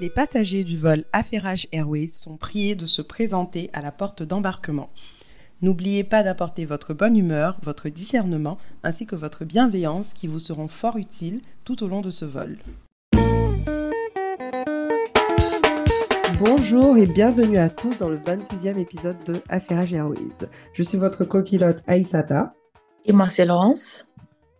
Les passagers du vol Affairage Airways sont priés de se présenter à la porte d'embarquement. N'oubliez pas d'apporter votre bonne humeur, votre discernement ainsi que votre bienveillance qui vous seront fort utiles tout au long de ce vol. Bonjour et bienvenue à tous dans le 26e épisode de Affairage Airways. Je suis votre copilote Aïsata. Et moi, c'est Laurence.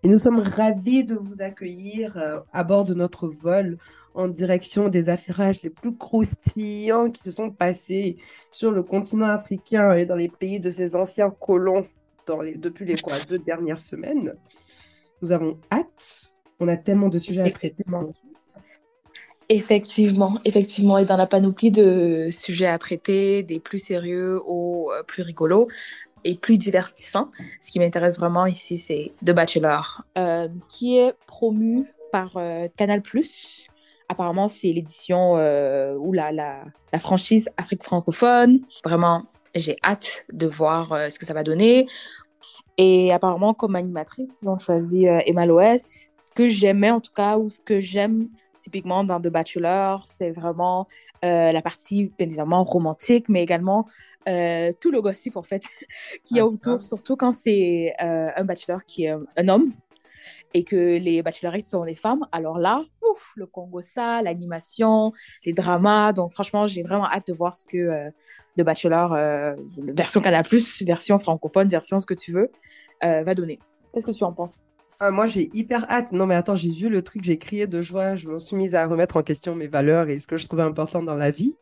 Et nous sommes ravis de vous accueillir euh, à bord de notre vol en direction des affairages les plus croustillants qui se sont passés sur le continent africain et dans les pays de ces anciens colons dans les, depuis les quoi, deux dernières semaines. Nous avons hâte. On a tellement de sujets à traiter. Effectivement, effectivement, et dans la panoplie de sujets à traiter, des plus sérieux aux euh, plus rigolos et plus divertissants, ce qui m'intéresse vraiment ici, c'est The Bachelor, euh, qui est promu par euh, Canal+. Apparemment, c'est l'édition ou la, la, la, franchise Afrique francophone. Vraiment, j'ai hâte de voir ce que ça va donner. Et apparemment, comme animatrice, ils ont choisi Emma Loès, que j'aimais en tout cas, ou ce que j'aime typiquement dans The Bachelor, c'est vraiment euh, la partie bien évidemment romantique, mais également euh, tout le gossip en fait qui y a ah, autour, surtout quand c'est euh, un bachelor qui est un homme et que les bachelorettes sont des femmes. Alors là, ouf, le Congo ça, l'animation, les dramas. Donc franchement, j'ai vraiment hâte de voir ce que The Bachelor, version Canal+, version francophone, version ce que tu veux, va donner. Qu'est-ce que tu en penses? Ah, moi, j'ai hyper hâte. Non, mais attends, j'ai vu le truc, j'ai crié de joie. Je me suis mise à remettre en question mes valeurs et ce que je trouvais important dans la vie.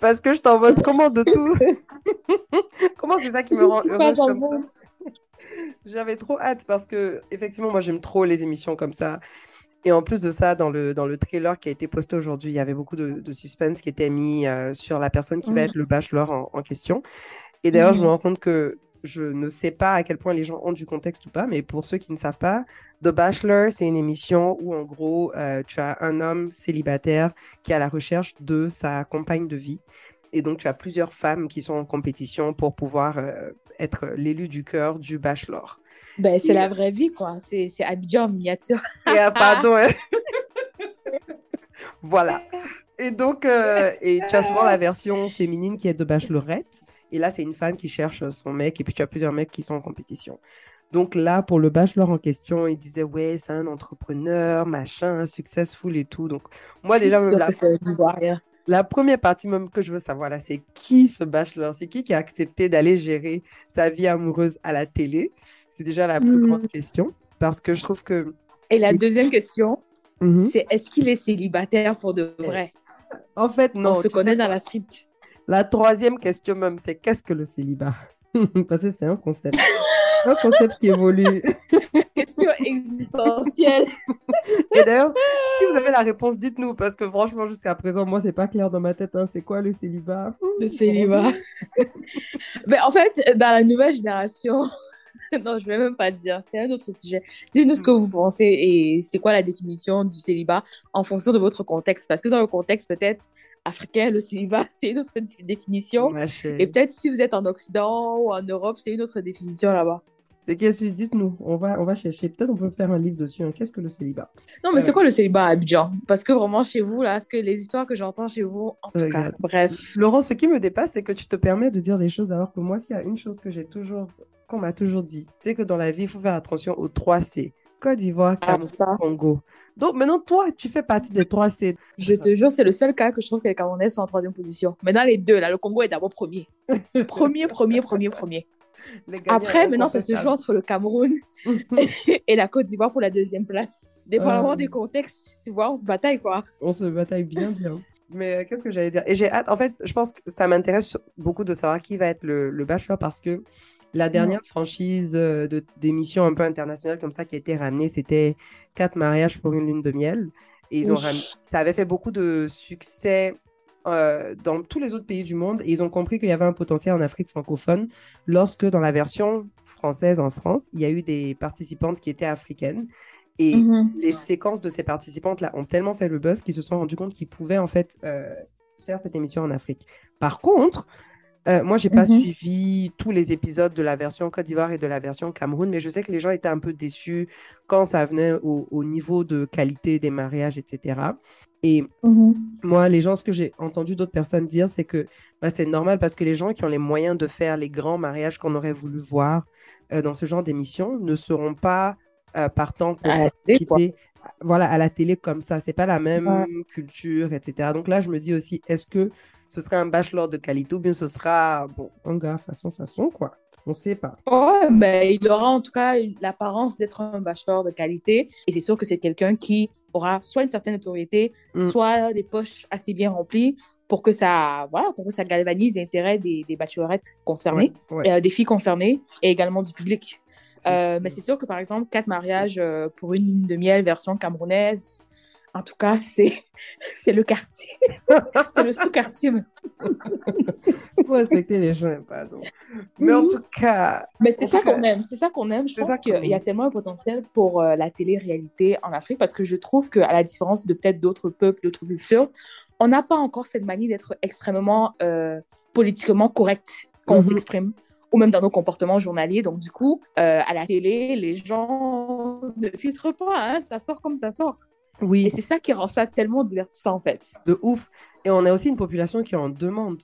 Parce que je t'en mode comment de tout? comment c'est ça qui me rend heureuse comme ça? J'avais trop hâte parce que, effectivement, moi, j'aime trop les émissions comme ça. Et en plus de ça, dans le, dans le trailer qui a été posté aujourd'hui, il y avait beaucoup de, suspense qui était mis euh, sur la personne qui va être le bachelor en, en question. Et d'ailleurs, je me rends compte que je ne sais pas à quel point les gens ont du contexte ou pas, mais pour ceux qui ne savent pas, The Bachelor, c'est une émission où en gros, euh, tu as un homme célibataire qui est à la recherche de sa compagne de vie. Et donc, tu as plusieurs femmes qui sont en compétition pour pouvoir euh, être l'élu du cœur du Bachelor. Ben, c'est la vraie vie, quoi. C'est Abidjan en miniature. Et, ah, pardon. Hein. voilà. Et donc, euh, et tu as souvent la version féminine qui est de Bachelorette. Et là, c'est une femme qui cherche son mec, et puis tu as plusieurs mecs qui sont en compétition. Donc là, pour le bachelor en question, il disait, ouais, c'est un entrepreneur, machin, successful et tout. Donc, moi, déjà, la... la première partie même que je veux savoir, là, c'est qui ce bachelor? C'est qui qui a accepté d'aller gérer sa vie amoureuse à la télé? C'est déjà la plus grande hmm. question. Parce que je trouve que... Et la deuxième question, mhm. c'est est-ce qu'il est célibataire pour de vrai? En fait, non. On se connaît dans la script. La troisième question même, c'est qu'est-ce que le célibat? Parce que c'est un concept. un concept qui évolue. Question existentielle. Et d'ailleurs, si vous avez la réponse, dites-nous, parce que franchement, jusqu'à présent, moi, c'est pas clair dans ma tête. Hein. C'est quoi le célibat? Le célibat. Mais en fait, dans la nouvelle génération, non, je vais même pas dire. C'est un autre sujet. Dites-nous ce que vous pensez et c'est quoi la définition du célibat en fonction de votre contexte? Parce que dans le contexte peut-être africain, le célibat, c'est une autre définition. Et peut-être si vous êtes en Occident ou en Europe, c'est une autre définition là-bas. C'est qu'est-ce que dites-nous, on va, on va chercher. Peut-être on peut faire un livre dessus. Hein. Qu'est-ce que le célibat? Non, mais c'est quoi le célibat à Abidjan? Parce que vraiment, chez vous, là, ce que les histoires que j'entends chez vous, en tout cas, bref. Laurent, ce qui me dépasse, c'est que tu te permets de dire des choses alors que moi, s'il y a une chose que j'ai toujours, qu'on m'a toujours dit, c'est que dans la vie, il faut faire attention aux trois C. Côte d'Ivoire, ah, Cameroun, Congo. Donc maintenant, toi, tu fais partie des trois C. Je te jure, c'est le seul cas que je trouve que les Camerounais sont en troisième position. Maintenant, les deux, là, le Congo est d'abord premier. premier, premier, premier, premier. Après, maintenant, ça se joue entre le Cameroun et la Côte d'Ivoire pour la deuxième place. Dépendamment des contextes, tu vois, on se bataille, quoi. On se bataille bien, bien. Mais euh, qu'est-ce que j'allais dire? Et j'ai hâte, en fait, je pense que ça m'intéresse beaucoup de savoir qui va être le, le bachelor parce que la dernière franchise euh, d'émission un peu internationale comme ça qui a été ramenée, c'était Quatre mariages pour une lune de miel. Et ils ont ça avait fait beaucoup de succès euh, dans tous les autres pays du monde et ils ont compris qu'il y avait un potentiel en Afrique francophone lorsque dans la version française en France, il y a eu des participantes qui étaient africaines et mhm. les séquences de ces participantes-là ont tellement fait le buzz qu'ils se sont rendus compte qu'ils pouvaient en fait euh, faire cette émission en Afrique. Par contre, Euh, moi, j'ai pas Mhm. suivi tous les épisodes de la version Côte d'Ivoire et de la version Cameroun, mais je sais que les gens étaient un peu déçus quand ça venait au, au niveau de qualité des mariages, etc. Et Mhm. moi, les gens, ce que j'ai entendu d'autres personnes dire, c'est que bah, c'est normal parce que les gens qui ont les moyens de faire les grands mariages qu'on aurait voulu voir euh, dans ce genre d'émission ne seront pas euh, partants pour participer voilà, à la télé comme ça. C'est pas la même Ouais. culture, etc. Donc là, je me dis aussi, est-ce que ce sera un bachelor de qualité ou bien ce sera, bon, un gars façon, façon, quoi. On sait pas. Ouais, mais il aura en tout cas l'apparence d'être un bachelor de qualité. Et c'est sûr que c'est quelqu'un qui aura soit une certaine autorité, Mm. soit des poches assez bien remplies pour que ça, voilà, pour que ça galvanise l'intérêt des, des bachelorettes concernées, Ouais, ouais, et, euh, des filles concernées et également du public. Euh, mais c'est sûr que par exemple, quatre mariages euh, pour une lune de miel version camerounaise, en tout cas, c'est c'est le quartier. c'est le sous-quartier. faut respecter les gens, pardon. Mais en tout cas, Mais c'est ça qu'on aime, c'est ça qu'on aime. Je pense qu'il y a tellement un potentiel pour euh, la télé-réalité en Afrique parce que je trouve qu'à la différence de peut-être d'autres peuples, d'autres cultures, on n'a pas encore cette manie d'être extrêmement euh, politiquement correct quand on Mhm. s'exprime ou même dans nos comportements journaliers. Donc du coup, euh, à la télé, les gens ne filtrent pas, hein, ça sort comme ça sort. Et oui, c'est ça qui rend ça tellement divertissant en fait. de ouf. Et on a aussi une population qui en demande.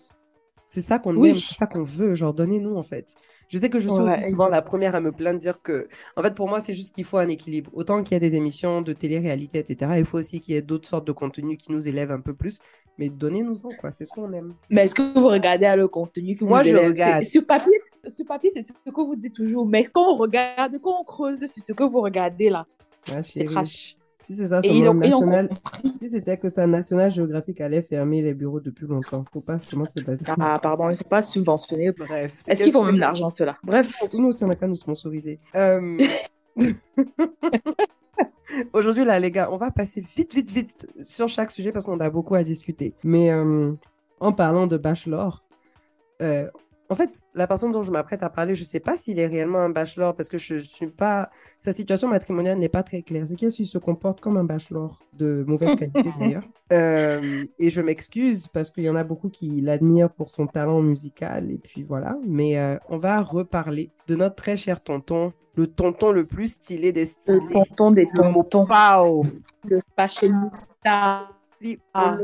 C'est ça qu'on Oui. aime, c'est ça qu'on veut. Genre, donnez-nous, en fait. Je sais que je suis Ouais, aussi souvent la première à me plaindre, dire que, en fait, pour moi, c'est juste qu'il faut un équilibre. Autant qu'il y a des émissions de télé-réalité, etc., il faut aussi qu'il y ait d'autres sortes de contenus qui nous élèvent un peu plus. Mais donnez-nous-en, quoi. C'est ce qu'on aime. Mais est-ce que vous regardez à le contenu que Moi, vous je élève regarde. Sur papier, sur papier, c'est ce que vous dites toujours. Mais quand on regarde, quand on creuse sur ce que vous regardez là, Ma c'est chérie. Si c'est ça, ils ont national... Si c'était que ça, National Geographic allait fermer les bureaux depuis longtemps. Faut pas seulement se baser. Ah, pardon, ils ne sont pas subventionnés. Bref. Est-ce qu'ils font même l'argent, ceux-là? Bref. Nous aussi, on a qu'à nous sponsoriser. Euh, Aujourd'hui, là, les gars, on va passer vite, vite, vite sur chaque sujet parce qu'on a beaucoup à discuter. Mais euh, en parlant de bachelor, euh, en fait, la personne dont je m'apprête à parler, je ne sais pas s'il est réellement un bachelor parce que je suis pas. Sa situation matrimoniale n'est pas très claire. C'est qu'il se comporte comme un bachelor de mauvaise qualité d'ailleurs. Euh, et je m'excuse parce qu'il y en a beaucoup qui l'admirent pour son talent musical et puis voilà. Mais euh, on va reparler de notre très cher tonton, le tonton le plus stylé des Le stylés. tonton des Le tontons. Pao. Le fashionista. Ah.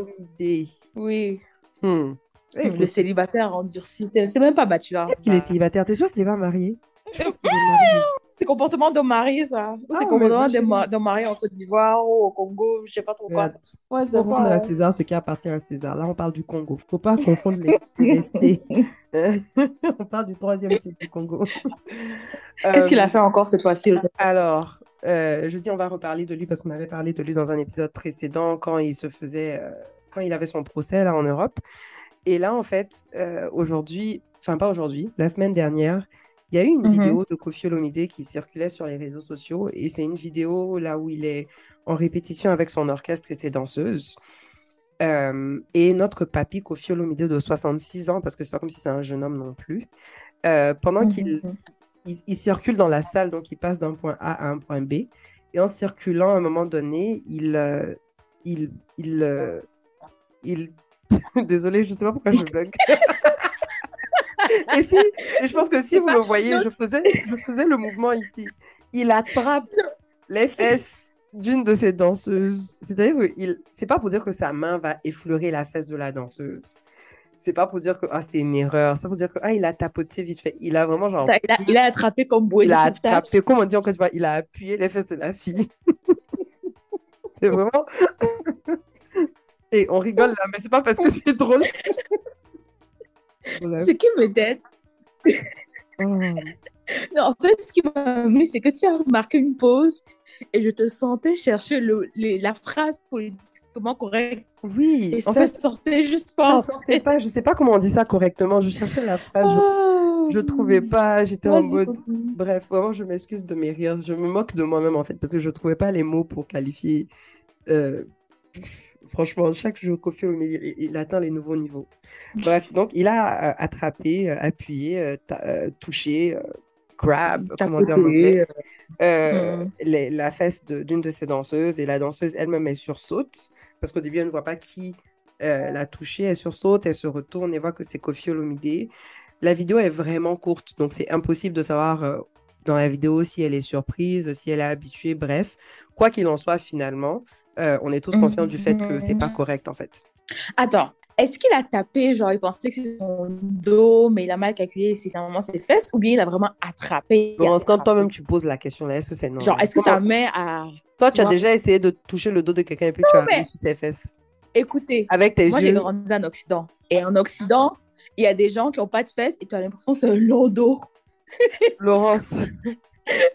Oui. Hmm. Le célibataire endurci. C'est même pas bachelor. Est-ce qu'il est ça. célibataire? T'es sûr qu'il est pas marié? Je pense qu'il est marié. C'est comportement d'homme marié, ça. Ou Ah, c'est comportement moi, d'un je- ma- d'un marié en Côte d'Ivoire ou au Congo, je sais pas trop quoi. Ouais, faut rendre à César ce qui appartient à César. Là, on parle du Congo. Faut pas confondre les, C. on parle du troisième C du Congo. Qu'est-ce qu'il Euh, a fait encore cette fois-ci? Alors, euh, je dis on va reparler de lui parce qu'on avait parlé de lui dans un épisode précédent quand il se faisait, euh, quand il avait son procès là en Europe. Et là, en fait, euh, aujourd'hui, enfin pas aujourd'hui, la semaine dernière, il y a eu une Mhm. vidéo de Kofi Olomide qui circulait sur les réseaux sociaux et c'est une vidéo là où il est en répétition avec son orchestre et ses danseuses. Euh, et notre papy Kofi Olomide de 66 ans, parce que c'est pas comme si c'est un jeune homme non plus, euh, pendant qu'il Mhm. il, il circule dans la salle, donc il passe d'un point A à un point B. Et en circulant, à un moment donné, il, euh, il, il, il... Désolée, je sais pas pourquoi je bug. et si, et je pense que si vous le voyez, je faisais, je faisais le mouvement ici. Il attrape les fesses d'une de ses danseuses. C'est-à-dire que il, c'est pas pour dire que sa main va effleurer la fesse de la danseuse. C'est pas pour dire que ah, c'était une erreur. C'est pas pour dire que ah, il a tapoté vite fait. Il a vraiment genre Il a, il a attrapé comme bouée il a attrapé, comment on dit en Côte d'Ivoire, il a appuyé les fesses de la fille. c'est vraiment. Et on rigole là, mais c'est pas parce que c'est drôle. Ce qui me dette. Oh. Non, en fait, ce qui m'a amusé, c'est que tu as remarqué une pause et je te sentais chercher le, les- la phrase politiquement correcte. Oui, Et en ça fait, sortait juste ça pas. en sortait pas. Je sais pas comment on dit ça correctement. Je cherchais la phrase, je, Oh. je trouvais pas. J'étais en mode. Bref, vraiment, je m'excuse de mes rires. Je me moque de moi-même en fait parce que je trouvais pas les mots pour qualifier. euh, Franchement, chaque jour, Kofi Olomide, il, il atteint les nouveaux niveaux. Bref, donc il a euh, attrapé, euh, appuyé, euh, touché, grab, comment dire en euh, les- la fesse d'une de ses danseuses et la danseuse elle-même elle sursaute parce qu'au début elle ne voit pas qui euh, l'a touché, elle sursaute, elle se retourne et voit que c'est Kofi Olomide. La vidéo est vraiment courte, donc c'est impossible de savoir euh, dans la vidéo si elle est surprise, si elle est habituée, bref. Quoi qu'il en soit, finalement, euh, on est tous conscients du fait que c'est pas correct, en fait. Attends, est-ce qu'il a tapé, genre il pensait que c'était son dos, mais il a mal calculé c'est finalement ses fesses, ou bien il a vraiment attrapé Bon, quand attrapé? toi-même tu poses la question là, est-ce que c'est non Genre, est-ce que Comment- ça met à... Toi, tu as déjà essayé de toucher le dos de quelqu'un et puis tu as mais- mis sous ses fesses? Écoutez, Avec tes moi j'ai grandi en Occident. Et en Occident, il y a des gens qui n'ont pas de fesses et tu as l'impression que c'est un long dos. Laurence,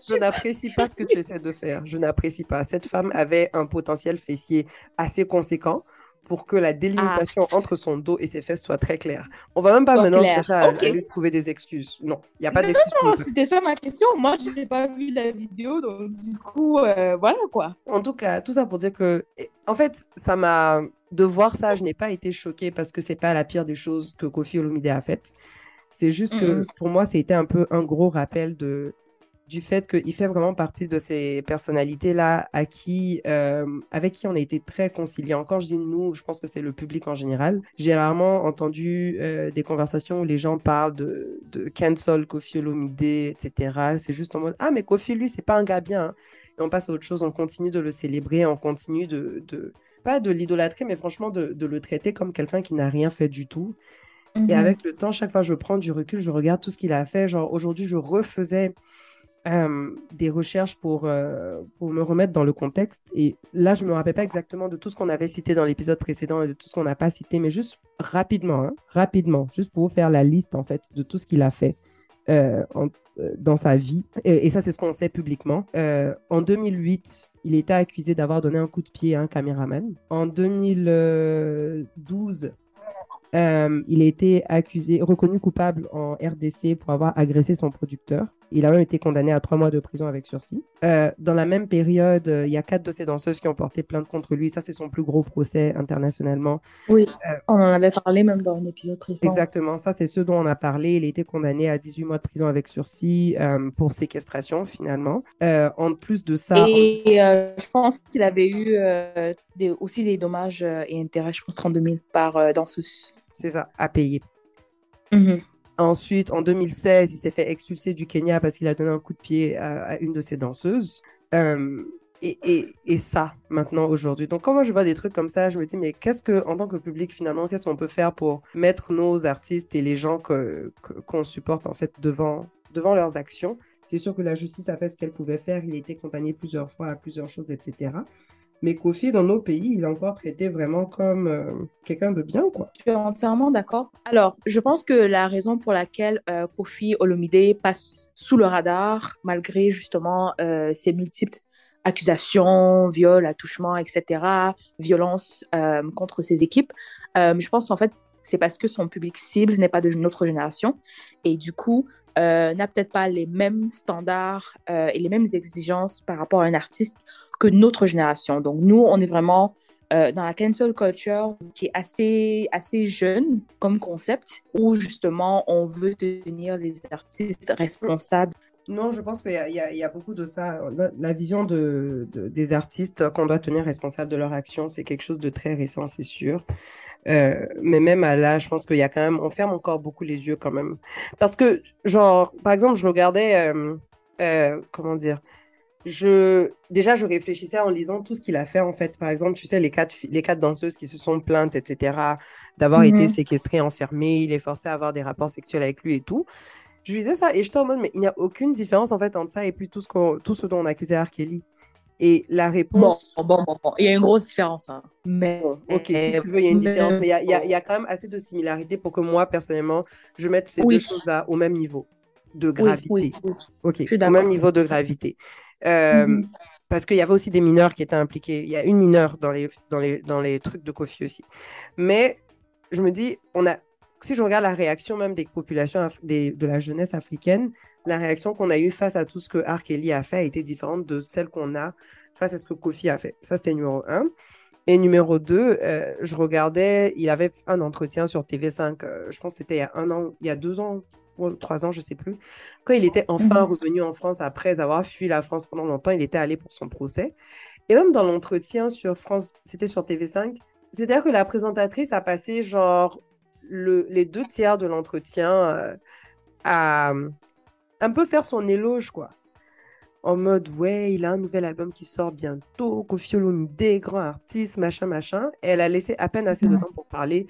je n'apprécie pas ce que tu essaies de faire. Je n'apprécie pas. Cette femme avait un potentiel fessier assez conséquent pour que la délimitation entre son dos et ses fesses soit très claire. On va même pas Soit maintenant chercher à, lui trouver des excuses. Non, il n'y a pas d'excuses Non, le- c'était ça ma question. Moi, je n'ai pas vu la vidéo, donc du coup, euh, voilà quoi. En tout cas, tout ça pour dire que, en fait, ça m'a. De voir ça, je n'ai pas été choquée parce que c'est pas la pire des choses que Kofi Olomide a faites. C'est juste que pour moi, c'était un peu un gros rappel de, du fait qu'il fait vraiment partie de ces personnalités-là à qui, euh, avec qui on a été très conciliants. Quand je dis nous, je pense que c'est le public en général. J'ai rarement entendu euh, des conversations où les gens parlent de, de cancel Kofi Olomide, etc. C'est juste en mode Ah, mais Kofi, lui, c'est pas un gars bien. hein. Et on passe à autre chose, on continue de le célébrer, on continue de, de pas de l'idolâtrer, mais franchement de, de le traiter comme quelqu'un qui n'a rien fait du tout. Mhm. Et avec le temps, chaque fois que je prends du recul, je regarde tout ce qu'il a fait. Genre, aujourd'hui, je refaisais euh, des recherches pour, euh, pour me remettre dans le contexte. Et là, je me rappelle pas exactement de tout ce qu'on avait cité dans l'épisode précédent et de tout ce qu'on n'a pas cité, mais juste rapidement, hein, rapidement, juste pour vous faire la liste, en fait, de tout ce qu'il a fait. euh, dans sa vie. Et, et ça, c'est ce qu'on sait publiquement. En 2008, il était accusé d'avoir donné un coup de pied à un caméraman. En 2012, euh, il a été accusé, reconnu coupable en RDC pour avoir agressé son producteur. Il a même été condamné à trois mois de prison avec sursis. Euh, dans la même période, euh, il y a quatre de ses danseuses qui ont porté plainte contre lui. Ça, c'est son plus gros procès internationalement. Oui, Euh, on en avait parlé même dans un épisode précédent. Exactement, ça c'est ce dont on a parlé. Il a été condamné à 18 mois de prison avec sursis pour séquestration finalement. En plus de ça, Et je pense qu'il avait eu des- aussi des dommages et intérêts, je pense 32 000 par danseuse. c'est ça, à payer. Mhm. Ensuite, en 2016, il s'est fait expulser du Kenya parce qu'il a donné un coup de pied à, une de ses danseuses. Euh, et, et- et ça, maintenant, aujourd'hui. Donc, quand moi je vois des trucs comme ça, je me dis, mais qu'est-ce que, en tant que public, finalement, qu'est-ce qu'on peut faire pour mettre nos artistes et les gens que, que- qu'on supporte, en fait, devant, devant leurs actions? C'est sûr que la justice a fait ce qu'elle pouvait faire. Il a été condamné plusieurs fois à plusieurs choses, etc. Mais Kofi, dans nos pays, il est encore traité vraiment comme euh, quelqu'un de bien, quoi. Je suis entièrement d'accord. Alors, je pense que la raison pour laquelle euh, Kofi Olomide passe sous le radar, malgré justement euh, ses multiples accusations, viols, attouchements, etc., violences contre ses équipes, je pense en fait c'est parce que son public cible n'est pas de notre génération et du coup n'a peut-être pas les mêmes standards et les mêmes exigences par rapport à un artiste que notre génération. Donc nous, on est vraiment euh, dans la cancel culture qui est assez, assez jeune comme concept, où justement on veut tenir les artistes responsables. Non, je pense qu'il y a, beaucoup de ça. La, vision de, de- des artistes qu'on doit tenir responsables de leur action, c'est quelque chose de très récent, c'est sûr. Euh, mais même à là, je pense qu'il y a quand même, on ferme encore beaucoup les yeux quand même. Parce que, genre, par exemple, je regardais, euh, comment dire, je, déjà, je réfléchissais en lisant tout ce qu'il a fait, en fait. Par exemple, tu sais, les quatre, les quatre danseuses qui se sont plaintes, etc., d'avoir Mhm. été séquestrées, enfermées, il est forcé à avoir des rapports sexuels avec lui et tout. Je lisais ça et j'étais en mode, mais il n'y a aucune différence, en fait, entre ça et puis tout ce, qu'on, tout ce dont on accusait R. Kelly. Et la Bon, réponse... bon, bon, bon. Il y a une grosse différence. hein. Mais, Bon, ok, si tu veux, il y a une différence, mais il y a, y a- y a quand même assez de similarités pour que moi, personnellement, je mette ces Oui. deux choses-là au même niveau de gravité. oui, oui. Ok, au même niveau de gravité. Euh, Mhm. Parce qu'il y avait aussi des mineurs qui étaient impliqués. Il y a une mineure dans les, dans les, dans les trucs de Kofi aussi. Mais je me dis, on a, si je regarde la réaction même des populations, des, de la jeunesse africaine, la réaction qu'on a eue face à tout ce que R. Kelly a fait a été différente de celle qu'on a face à ce que Kofi a fait. Ça, c'était numéro un. Et numéro deux, euh, je regardais, il avait un entretien sur TV5, euh, je pense que c'était il y a un an, il y a deux ans, ou trois ans, je sais plus. Quand il était enfin Mhm. revenu en France après avoir fui la France pendant longtemps, il était allé pour son procès. Et même dans l'entretien sur France, c'était sur TV5, C'est-à-dire que la présentatrice a passé genre le, les deux tiers de l'entretien euh, à un peu faire son éloge, quoi. En mode, ouais, il a un nouvel album qui sort bientôt, Kofi des grands artistes, machin, machin. Et elle a laissé à peine assez de temps pour parler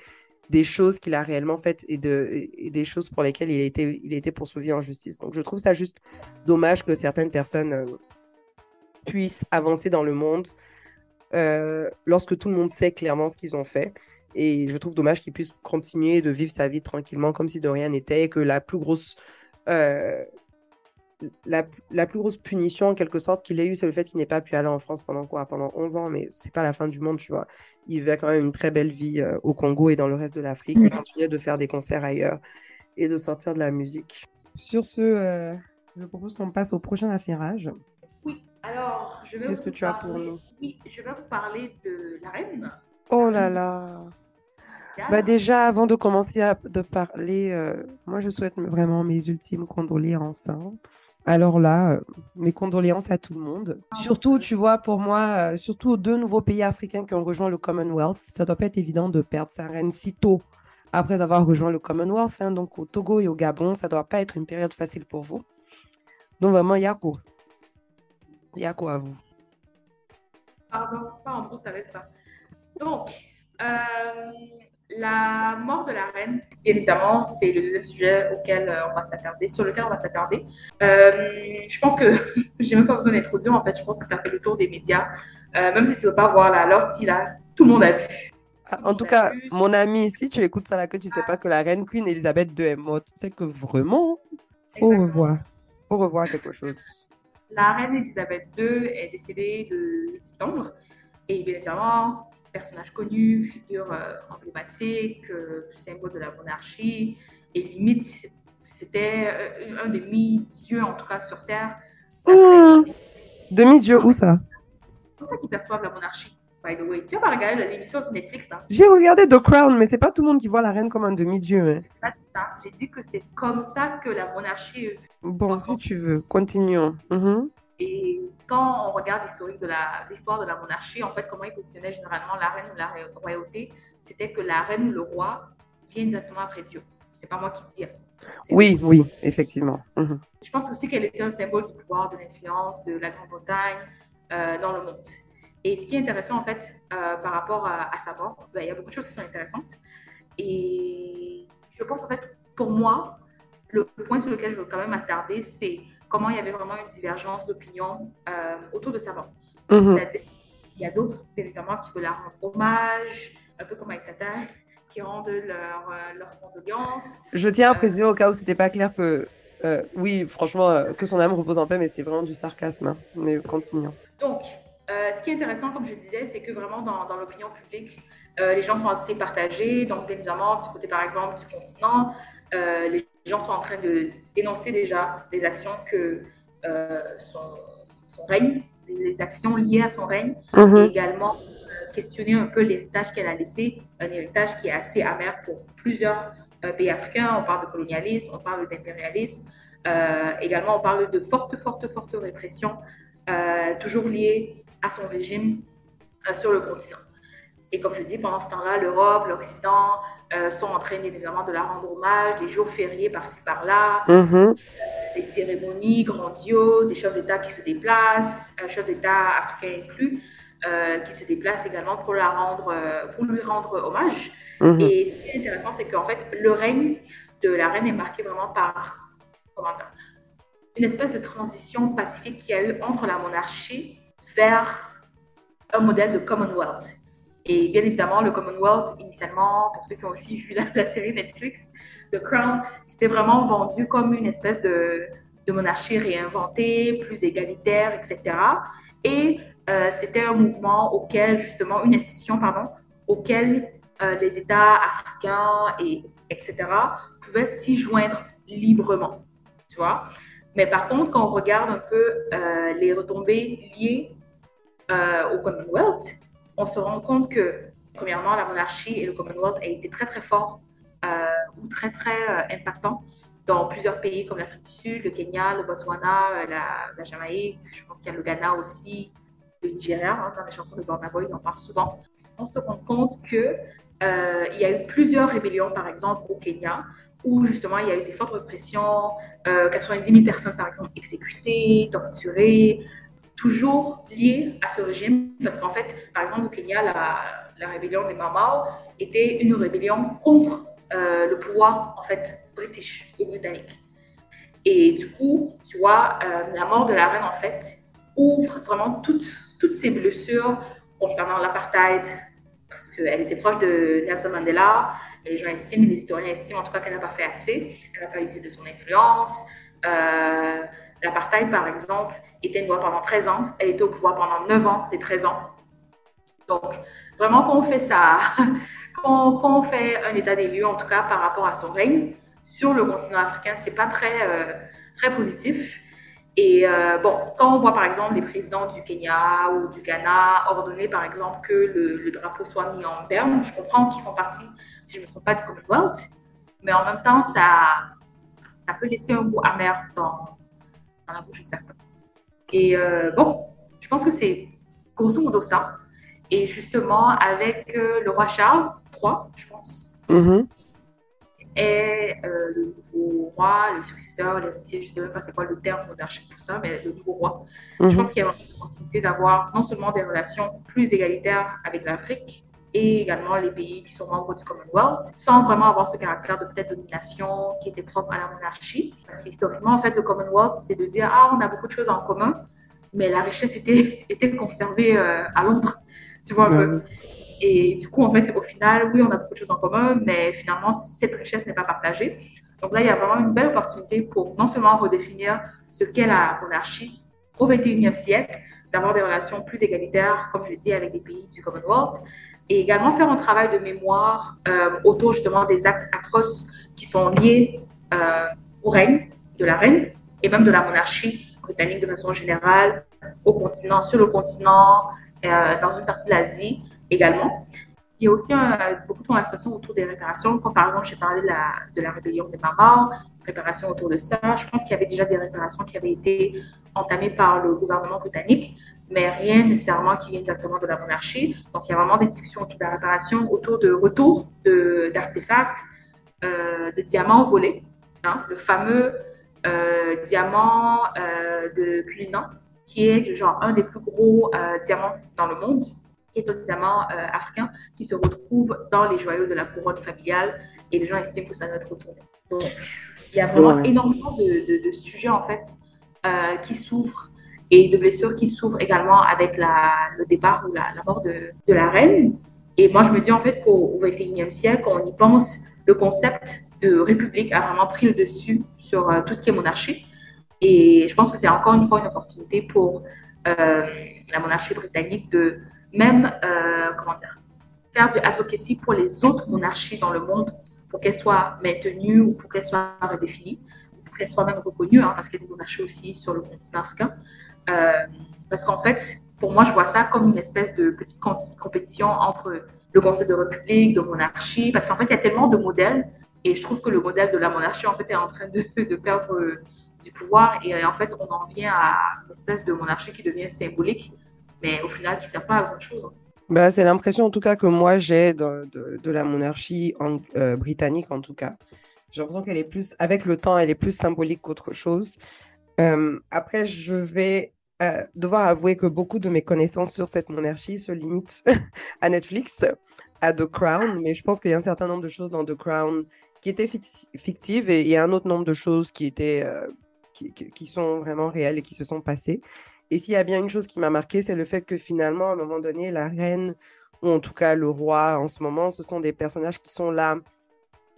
des choses qu'il a réellement faites et, de, et des choses pour lesquelles il a été, il a été poursuivi en justice. Donc je trouve ça juste dommage que certaines personnes euh, puissent avancer dans le monde euh, lorsque tout le monde sait clairement ce qu'ils ont fait. Et je trouve dommage qu'il puisse continuer de vivre sa vie tranquillement comme si de rien n'était et que la plus grosse euh, la, la, plus grosse punition en quelque sorte qu'il ait eu, c'est le fait qu'il n'ait pas pu aller en France pendant quoi? Pendant 11 ans, mais c'est pas la fin du monde, tu vois. Il vivait quand même une très belle vie euh, au Congo et dans le reste de l'Afrique. Il continuait de faire des concerts ailleurs et de sortir de la musique. Sur ce, je propose qu'on passe au prochain affairage. Oui, alors je vais. Qu'est-ce que tu as pour nous? Oui, je vais vous parler de la reine. Oh là là bah déjà, avant de commencer à de parler, euh, moi je souhaite vraiment mes ultimes condoléances. Hein. Alors là, euh, mes condoléances à tout le monde. Ah, surtout, tu vois, pour moi, euh, surtout aux deux nouveaux pays africains qui ont rejoint le Commonwealth, ça doit pas être évident de perdre sa reine si tôt après avoir rejoint le Commonwealth. Hein. donc au Togo et au Gabon, ça doit pas être une période facile pour vous. Donc vraiment, Yako. Yako à vous. Pardon, pas en plus avec ça. Donc, la mort de la reine, bien évidemment, c'est le deuxième sujet auquel euh, on va s'attarder, sur lequel on va s'attarder. Euh, je pense que j'ai même pas besoin d'introduire, en fait, je pense que ça fait le tour des médias. Euh, même si tu ne veux pas voir là, alors si là, tout le monde a vu. Ah, en tout cas, mon ami, si tu écoutes ça là, que tu ne sais pas que la reine Queen Elisabeth II est morte, c'est que vraiment, au revoir. Au revoir quelque chose. La reine Elisabeth II est décédée le 8 septembre. Et bien évidemment, personnage connu, figure euh, emblématique, euh, symbole de la monarchie, et limite, c'était euh, un demi-dieu, en tout cas sur Terre. Mmh. Demi-dieu, où ça? C'est comme ça qu'ils perçoivent la monarchie, by the way. Tu as pas regardé l'émission sur Netflix là J'ai regardé The Crown, mais c'est pas tout le monde qui voit la reine comme un demi-dieu. Hein. ça. J'ai dit que c'est comme ça que la monarchie est Bon, si tu veux, continuons. Mmh. Et quand on regarde l'historique de l'histoire de la monarchie, en fait, comment ils positionnaient généralement la reine ou la royauté, c'était que la reine ou le roi vient directement après Dieu. C'est pas moi qui le dis. Oui, oui, effectivement. Mhm. Je pense aussi qu'elle était un symbole du pouvoir, de l'influence de la Grande-Bretagne euh, dans le monde. Et ce qui est intéressant, en fait, euh, par rapport à, sa mort, ben, il y a beaucoup de choses qui sont intéressantes. Et je pense, en fait, pour moi, le point sur lequel je veux quand même m'attarder, c'est comment il y avait vraiment une divergence d'opinion euh, autour de sa mort. C'est-à-dire, il y a d'autres, évidemment, qui veulent la rendre hommage, un peu comme Aïssata, qui rendent leur, euh, leur condoléances. Je tiens à euh, préciser au cas où c'était pas clair que, oui, franchement, que son âme repose en paix, mais c'était vraiment du sarcasme. Hein. Mais continuons. Donc, ce qui est intéressant, comme je disais, c'est que vraiment dans, dans l'opinion publique, les gens sont assez partagés. Donc, bien évidemment, du côté, par exemple, du continent, les gens sont en train de dénoncer déjà les actions que euh, son, règne, les actions liées à son règne, mhm. et également euh, questionner un peu l'héritage qu'elle a laissé, un héritage qui est assez amer pour plusieurs euh, pays africains. On parle de colonialisme, on parle d'impérialisme, également on parle de forte, forte, forte répression, toujours liée à son régime sur le continent. Et comme je dis, pendant ce temps-là, l'Europe, l'Occident euh, sont en train évidemment de la rendre hommage, des jours fériés par-ci par-là, mm-hmm. euh, des cérémonies grandioses, des chefs d'État qui se déplacent, un chef d'État africain inclus, euh, qui se déplace également pour, la rendre, pour lui rendre hommage. Mm-hmm. Et ce qui est intéressant, c'est qu'en fait, le règne de la reine est marqué vraiment par comment dire, une espèce de transition pacifique qu'il y a eu entre la monarchie vers un modèle de Commonwealth et bien évidemment, le Commonwealth, initialement, pour ceux qui ont aussi vu la, série Netflix, The Crown, c'était vraiment vendu comme une espèce de, monarchie réinventée, plus égalitaire, etc. Et euh, c'était un mouvement auquel, justement, une institution, pardon, auquel euh, les États africains, et, etc., pouvaient s'y joindre librement, tu vois. Mais par contre, quand on regarde un peu euh, les retombées liées au Commonwealth, on se rend compte que, premièrement, la monarchie et le Commonwealth a été très, très fort euh, ou très, très euh, impactant dans plusieurs pays comme l'Afrique du Sud, le Kenya, le Botswana, euh, la, Jamaïque, je pense qu'il y a le Ghana aussi, le Nigeria, hein, dans les chansons de Burna Boy, on en parle souvent. on se rend compte que euh, il y a eu plusieurs rébellions, par exemple, au Kenya, où justement il y a eu des fortes répressions, 90 000 personnes, par exemple, exécutées, torturées, toujours liées à ce régime, parce qu'en fait, par exemple, au Kenya, la, la rébellion des Mamao était une rébellion contre euh, le pouvoir, en fait, british et britannique. Et du coup, tu vois, euh, la mort de la reine, en fait, ouvre vraiment toutes, toutes ces blessures concernant l'apartheid, parce qu'elle était proche de Nelson Mandela, et les gens estiment, les historiens estiment en tout cas qu'elle n'a pas fait assez, elle n'a pas usé de son influence. Euh, l'apartheid, par exemple, était une loi pendant 13 ans, elle était au pouvoir pendant 9 ans, des 13 ans. Donc, vraiment, quand on fait ça, quand, on fait un état des lieux, en tout cas par rapport à son règne sur le continent africain, c'est pas très, euh, très positif. Et euh, bon, quand on voit par exemple les présidents du Kenya ou du Ghana ordonner par exemple que le, drapeau soit mis en berne, je comprends qu'ils font partie, si je ne me trompe pas, du Commonwealth, mais en même temps, ça, ça peut laisser un goût amer dans, dans la bouche de certains. Et euh, bon, je pense que c'est grosso modo ça. Et justement, avec euh, le roi Charles III, je pense, mm-hmm. et euh, le nouveau roi, le successeur, l'héritier, je ne sais même pas c'est quoi le terme monarchique pour ça, mais le nouveau roi. Je mm-hmm. pense qu'il y a une opportunité d'avoir non seulement des relations plus égalitaires avec l'Afrique, et également les pays qui sont membres du Commonwealth, sans vraiment avoir ce caractère de peut-être domination qui était propre à la monarchie. Parce qu'historiquement, en fait, le Commonwealth, c'était de dire, ah, on a beaucoup de choses en commun, mais la richesse était, était conservée euh, à Londres tu vois un peu. Et du coup, en fait, au final, oui, on a beaucoup de choses en commun, mais finalement, cette richesse n'est pas partagée. Donc là, il y a vraiment une belle opportunité pour non seulement redéfinir ce qu'est la monarchie au XXIe siècle, d'avoir des relations plus égalitaires, comme je dis, avec les pays du Commonwealth, et également faire un travail de mémoire euh, autour justement des actes atroces qui sont liés euh, au règne de la reine et même de la monarchie britannique de façon générale au continent, sur le continent, euh, dans une partie de l'Asie également. Il y a aussi beaucoup de conversations autour des réparations. Comme par exemple, j'ai parlé de la, rébellion des Mamars, réparations autour de ça. Je pense qu'il y avait déjà des réparations qui avaient été entamées par le gouvernement britannique, mais rien nécessairement qui vient directement de la monarchie. Donc, il y a vraiment des discussions autour de la réparation, autour de retour d'artefacts, euh, de diamants volés, hein, le fameux euh, diamant de Cullinan, qui est genre un des plus gros euh, diamants dans le monde, qui est un diamant euh, africain qui se retrouve dans les joyaux de la couronne familiale et les gens estiment que ça doit être retourné. Donc, il y a vraiment énormément de, de, sujets en fait euh, qui s'ouvrent et de blessures qui s'ouvrent également avec le départ ou la, mort de, la reine. Et moi, je me dis en fait qu'au XXIe siècle, on y pense, le concept de république a vraiment pris le dessus sur tout ce qui est monarchie. Et je pense que c'est encore une fois une opportunité pour euh, la monarchie britannique de même, euh, comment dire, faire du advocacy pour les autres monarchies dans le monde pour qu'elles soient maintenues ou pour qu'elles soient redéfinies, pour qu'elles soient même reconnues, hein, parce qu'il y a des monarchies aussi sur le continent africain. Euh, parce qu'en fait, pour moi, je vois ça comme une espèce de petite compétition entre le concept de république, de monarchie, parce qu'en fait, il y a tellement de modèles, et je trouve que le modèle de la monarchie, en fait, est en train de, perdre du pouvoir. Et euh, en fait, on en vient à une espèce de monarchie qui devient symbolique, mais au final, qui ne sert pas à grand-chose. Bah, c'est l'impression en tout cas que moi j'ai de, la monarchie euh, britannique en tout cas. J'ai l'impression qu'elle est plus, avec le temps, elle est plus symbolique qu'autre chose. Euh, après, je vais devoir avouer que beaucoup de mes connaissances sur cette monarchie se limitent à Netflix, à The Crown, mais je pense qu'il y a un certain nombre de choses dans The Crown qui étaient fictives et il y a un autre nombre de choses qui étaient qui, sont vraiment réelles et qui se sont passées. Et s'il y a bien une chose qui m'a marqué, c'est le fait que finalement, à un moment donné, la reine, ou en tout cas le roi en ce moment, ce sont des personnages qui sont là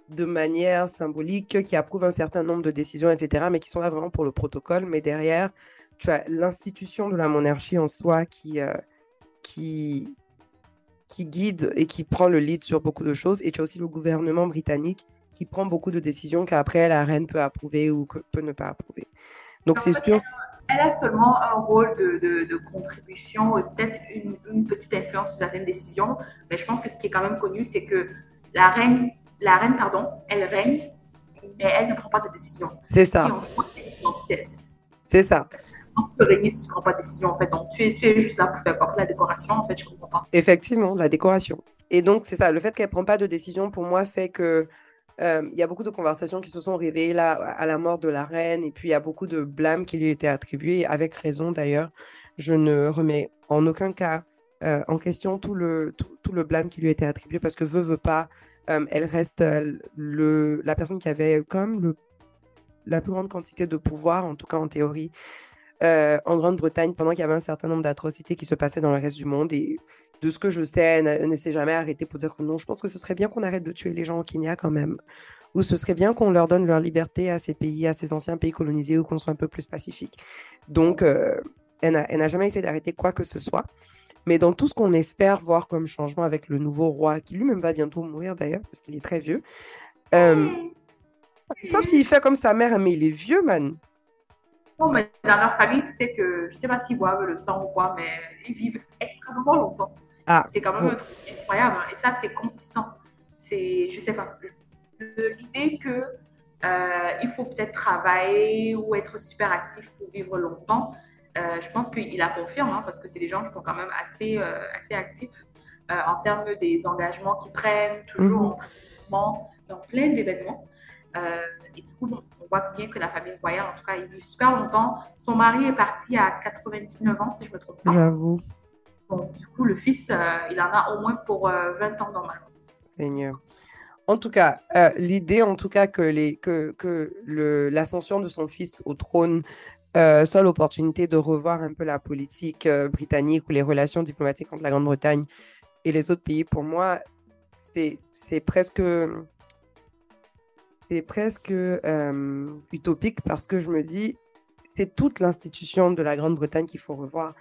de manière symbolique, qui approuvent un certain nombre de décisions, etc., mais qui sont là vraiment pour le protocole. Mais derrière, tu as l'institution de la monarchie en soi qui, euh, qui, qui guide et qui prend le lead sur beaucoup de choses. Et tu as aussi le gouvernement britannique qui prend beaucoup de décisions qu'après la reine peut approuver ou peut ne pas approuver. Donc c'est sûr. Elle a seulement un rôle de, de, contribution et peut-être une, une, petite influence sur certaines décisions, mais je pense que ce qui est quand même connu, c'est que la reine, la reine, pardon, elle règne, mais elle ne prend pas de décision. C'est ça. C'est ça. Tu peux régner si tu ne prends pas de décision, en fait. Donc, tu es, juste là pour faire la décoration, en fait, je ne comprends pas. Effectivement, la décoration. Et donc, c'est ça, le fait qu'elle ne prend pas de décision, pour moi, fait que euh, il y a beaucoup de conversations qui se sont réveillées là, à la mort de la reine, et puis il y a beaucoup de blâmes qui lui étaient attribués, avec raison d'ailleurs. Je ne remets en aucun cas euh, en question tout le, tout, le blâme qui lui était attribué, parce que veut, veut pas, euh, elle reste le, la personne qui avait même le, la plus grande quantité de pouvoir, en tout cas en théorie, en Grande-Bretagne, pendant qu'il y avait un certain nombre d'atrocités qui se passaient dans le reste du monde. Et de ce que je sais, elle ne s'est jamais arrêtée pour dire que non, je pense que ce serait bien qu'on arrête de tuer les gens au Kenya quand même. Ou ce serait bien qu'on leur donne leur liberté à ces pays, à ces anciens pays colonisés, ou qu'on soit un peu plus pacifique. Donc, euh, elle n'a jamais essayé d'arrêter quoi que ce soit. Mais dans tout ce qu'on espère voir comme changement avec le nouveau roi, qui lui-même va bientôt mourir d'ailleurs, parce qu'il est très vieux. Euh, sauf s'il fait comme sa mère, mais il est vieux, man. Non, mais dans leur famille, tu sais que, je sais pas s'ils boivent le sang ou quoi, mais ils vivent extrêmement longtemps. Ah, c'est quand même un truc incroyable. Hein. Et ça, c'est consistant. C'est, je sais pas, l'idée que euh, il faut peut-être travailler ou être super actif pour vivre longtemps. Euh, je pense qu'il la confirme, hein, parce que c'est des gens qui sont quand même assez, euh, assez actifs en termes des engagements qu'ils prennent, toujours mhm. en dans plein d'événements. et du coup, on voit bien que la famille royale, en tout cas, ils vivent super longtemps. Son mari est parti à 99 ans, si je me trompe pas. J'avoue. Bon, du coup, le fils, euh, il en a au moins pour 20 euh, ans normalement. Seigneur. En tout cas, euh, l'idée, en tout cas, que, les, que, que l'ascension de son fils au trône soit l'opportunité de revoir un peu la politique britannique ou les relations diplomatiques entre la Grande-Bretagne et les autres pays, pour moi, c'est presque c'est presque utopique parce que je me dis, c'est toute l'institution de la Grande-Bretagne qu'il faut revoir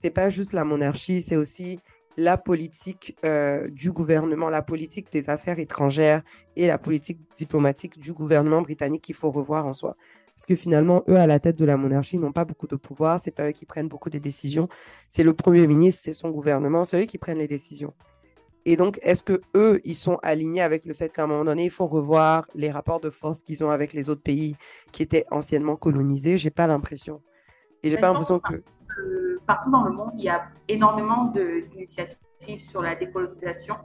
c'est pas juste la monarchie, c'est aussi la politique euh, du gouvernement, la politique des affaires étrangères et la politique diplomatique du gouvernement britannique qu'il faut revoir en soi. Parce que finalement, eux, à la tête de la monarchie, n'ont pas beaucoup de pouvoir. C'est pas eux qui prennent beaucoup de décisions. C'est le premier ministre, c'est son gouvernement, c'est eux qui prennent les décisions. Et donc, est-ce que eux, ils sont alignés avec le fait qu'à un moment donné, il faut revoir les rapports de force qu'ils ont avec les autres pays qui étaient anciennement colonisés? J'ai pas l'impression. Et j'ai pas l'impression que partout dans le monde, il y a énormément d'initiatives sur la décolonisation.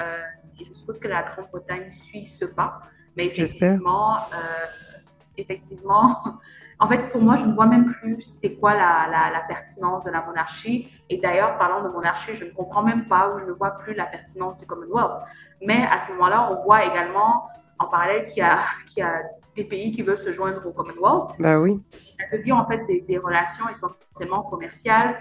Euh, et je suppose que la Grande-Bretagne suit ce pas. Mais effectivement, euh, effectivement, en fait, pour moi, je ne vois même plus c'est quoi la, la, pertinence de la monarchie. Et d'ailleurs, parlant de monarchie, je ne comprends même pas ou je ne vois plus la pertinence du Commonwealth. Mais à ce moment-là, on voit également en parallèle qu'il y a, qu'il y a des pays qui veulent se joindre au Commonwealth. Bah oui. Ça devient en fait des, relations essentiellement commerciales.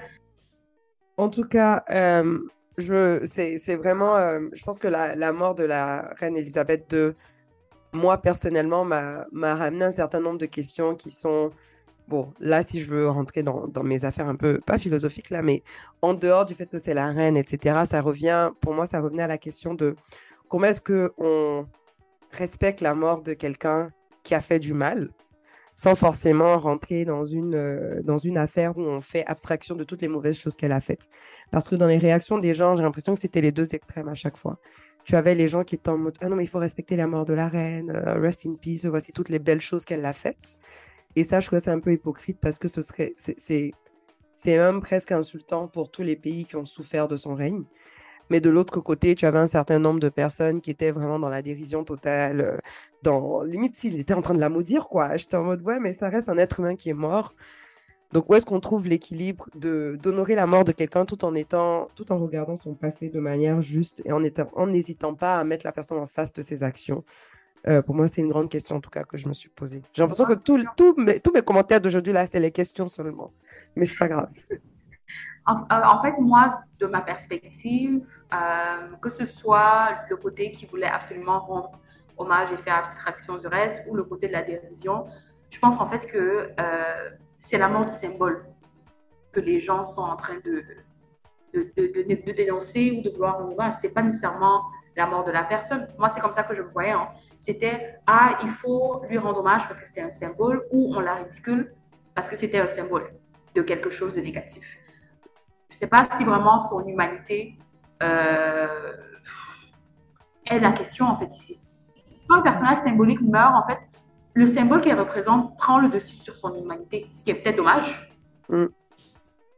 En tout cas, euh, c'est vraiment, euh, je pense que la, la, mort de la reine Elisabeth II, moi personnellement, m'a ramené un certain nombre de questions qui sont, bon, là, si je veux rentrer dans, mes affaires un peu, pas philosophiques là, mais en dehors du fait que c'est la reine, etc., ça revient, pour moi, ça revenait à la question de comment est-ce qu'on respecte la mort de quelqu'un qui a fait du mal, sans forcément rentrer dans une, euh, dans une affaire où on fait abstraction de toutes les mauvaises choses qu'elle a faites. Parce que dans les réactions des gens, j'ai l'impression que c'était les deux extrêmes à chaque fois. Tu avais les gens qui étaient en mode Ah non, mais il faut respecter la mort de la reine, euh, rest in peace, voici toutes les belles choses qu'elle a faites. Et ça, je trouve c'est un peu hypocrite parce que ce serait, c'est même presque insultant pour tous les pays qui ont souffert de son règne. Mais de l'autre côté, tu avais un certain nombre de personnes qui étaient vraiment dans la dérision totale, euh, dans limite s'il était en train de la maudire, quoi. J'étais en mode, ouais, mais ça reste un être humain qui est mort. Donc, où est-ce qu'on trouve l'équilibre de d'honorer la mort de quelqu'un tout en étant, tout en regardant son passé de manière juste et en n'hésitant pas à mettre la personne en face de ses actions? Euh, Pour moi, c'est une grande question, en tout cas, que je me suis posée. J'ai l'impression que tout, mes, tous mes commentaires d'aujourd'hui, là, c'est les questions seulement. Mais c'est pas grave. Euh, en, fait, moi, de ma perspective, euh, que ce soit le côté qui voulait absolument rendre hommage et faire abstraction du reste, ou le côté de la dérision, je pense en fait que euh, c'est la mort du symbole que les gens sont en train de, de, de, dénoncer ou de vouloir rendre Ce n'est pas nécessairement la mort de la personne. Moi, c'est comme ça que je me voyais. Hein. C'était, ah, il faut lui rendre hommage parce que c'était un symbole, ou on la ridicule parce que c'était un symbole de quelque chose de négatif. Je ne sais pas si vraiment son humanité euh, est la question en fait ici. Quand un personnage symbolique meurt, en fait, le symbole qu'elle représente prend le dessus sur son humanité, ce qui est peut-être dommage, Mm.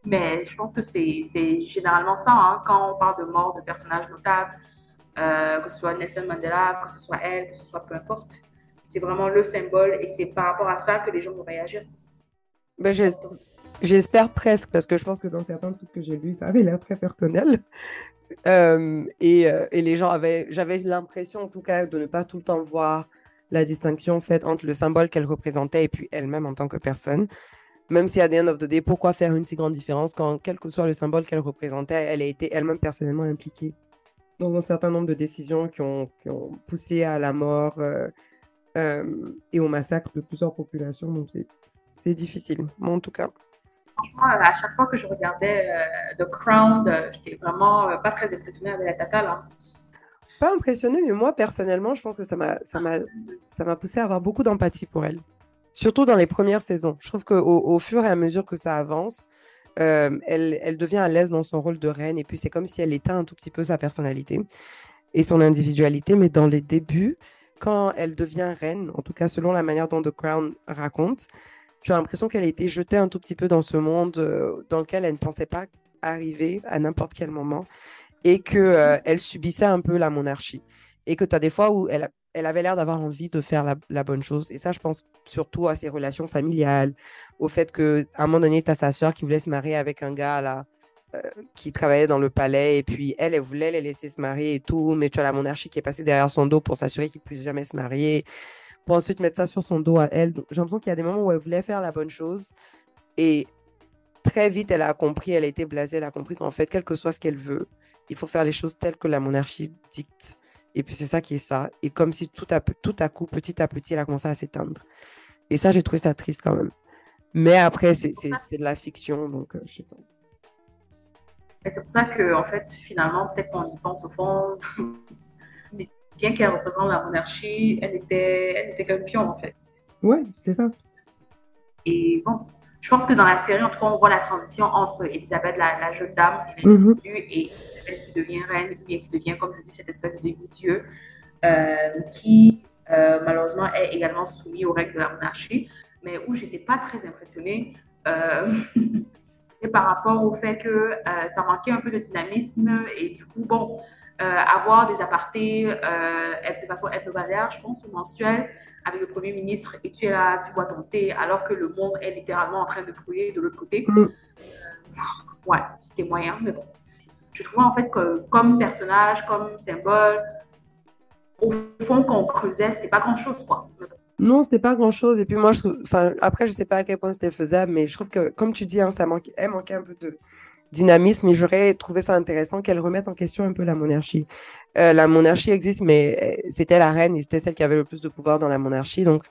Mais je pense que c'est généralement ça, hein, quand on parle de mort de personnages notables, euh, que ce soit Nelson Mandela, que ce soit elle, que ce soit peu importe. C'est vraiment le symbole et c'est par rapport à ça que les gens vont réagir. Ben, J'espère presque, parce que je pense que dans certains trucs que j'ai lus, ça avait l'air très personnel. Euh, et, euh, et, les gens avaient, j'avais l'impression en tout cas de ne pas tout le temps voir la distinction faite entre le symbole qu'elle représentait et puis elle-même en tant que personne. Même si à the end of the day, pourquoi faire une si grande différence quand, quel que soit le symbole qu'elle représentait, elle a été elle-même personnellement impliquée dans un certain nombre de décisions qui ont, poussé à la mort euh, et au massacre de plusieurs populations. Donc c'est difficile, en tout cas franchement, à chaque fois que je regardais euh, The Crown, euh, j'étais vraiment euh, pas très impressionnée avec la tata là. Pas impressionnée, mais moi personnellement, je pense que ça m'a ça poussé à avoir beaucoup d'empathie pour elle. Surtout dans les premières saisons. Je trouve qu'au au fur et à mesure que ça avance, elle, elle devient à l'aise dans son rôle de reine et puis c'est comme si elle éteint un tout petit peu sa personnalité et son individualité. Mais dans les débuts, quand elle devient reine, en tout cas selon la manière dont The Crown raconte, tu as l'impression qu'elle a été jetée un tout petit peu dans ce monde euh, dans lequel elle ne pensait pas arriver à n'importe quel moment et qu'elle euh, elle subissait un peu la monarchie. Et que tu as des fois où elle, elle avait l'air d'avoir envie de faire la, bonne chose. Et ça, je pense surtout à ses relations familiales, au fait qu'à un moment donné, tu as sa sœur qui voulait se marier avec un gars là, euh, qui travaillait dans le palais. Et puis elle, elle voulait les laisser se marier et tout. Mais tu as la monarchie qui est passée derrière son dos pour s'assurer qu'il ne puisse jamais se marier pour ensuite mettre ça sur son dos à elle. J'ai l'impression qu'il y a des moments où elle voulait faire la bonne chose et très vite, elle a compris, elle a été blasée, elle a compris qu'en fait, quel que soit ce qu'elle veut, il faut faire les choses telles que la monarchie dicte. Et puis c'est ça qui est ça. Et comme si tout à, tout à coup, petit à petit, elle a commencé à s'éteindre. Et ça, j'ai trouvé ça triste quand même. Mais après, c'est de la fiction, donc euh, je sais pas. C'est pour ça que, en fait, finalement, peut-être qu'on y pense au fond, bien qu'elle représente la monarchie, elle était, elle était qu'un pion, en fait. Ouais, c'est ça. Et bon, je pense que dans la série, en tout cas, on voit la transition entre Elisabeth, la, jeune dame, et l'individu, mm et Elisabeth qui devient reine, et qui devient, comme je dis, cette espèce de demi-dieu, euh, qui, euh, malheureusement, est également soumis aux règles de la monarchie, mais où j'étais pas très impressionnée. Euh, par rapport au fait que ça manquait un peu de dynamisme et du coup, bon, euh, avoir des apartés euh, de façon hebdomadaire, je pense, ou mensuelle, avec le Premier ministre, et tu es là, tu bois ton thé, alors que le monde est littéralement en train de brûler de l'autre côté. Mm. Euh, ouais, c'était moyen, mais bon. Je trouvais en fait que comme personnage, comme symbole, au fond, quand on creusait, c'était pas grand-chose, quoi. Non, c'était pas grand-chose. Et puis moi, je enfin, après, je sais pas à quel point c'était faisable, mais je trouve que, comme tu dis, hein, ça manquait, elle manquait un peu de, dynamisme et j'aurais trouvé ça intéressant qu'elle remette en question un peu la monarchie. Euh, la monarchie existe, mais euh, c'était la reine et c'était celle qui avait le plus de pouvoir dans la monarchie. Donc,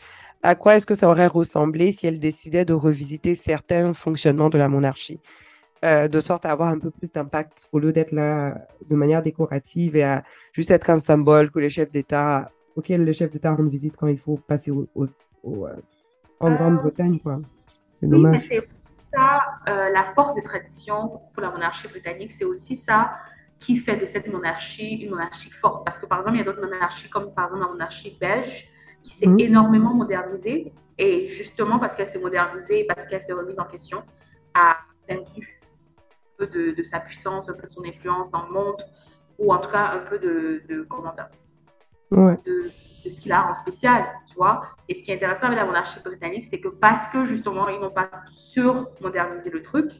à quoi est-ce que ça aurait ressemblé si elle décidait de revisiter certains fonctionnements de la monarchie, euh, de sorte à avoir un peu plus d'impact au lieu d'être là de manière décorative et à juste être un symbole que les chefs d'État, auquel les chefs d'État rendent visite quand il faut passer au, en Grande-Bretagne, quoi. C'est dommage. Euh, la force des traditions pour la monarchie britannique, c'est aussi ça qui fait de cette monarchie une monarchie forte. Parce que, par exemple, il y a d'autres monarchies, comme par exemple la monarchie belge, qui s'est mhm. énormément modernisée. Et justement, parce qu'elle s'est modernisée, parce qu'elle s'est remise en question, a perdu un peu de, sa puissance, un peu de son influence dans le monde, ou en tout cas un peu de, de comment dire, de, ce qu'il a en spécial, tu vois. Et ce qui est intéressant avec la monarchie britannique, c'est que parce que justement, ils n'ont pas sur-modernisé le truc,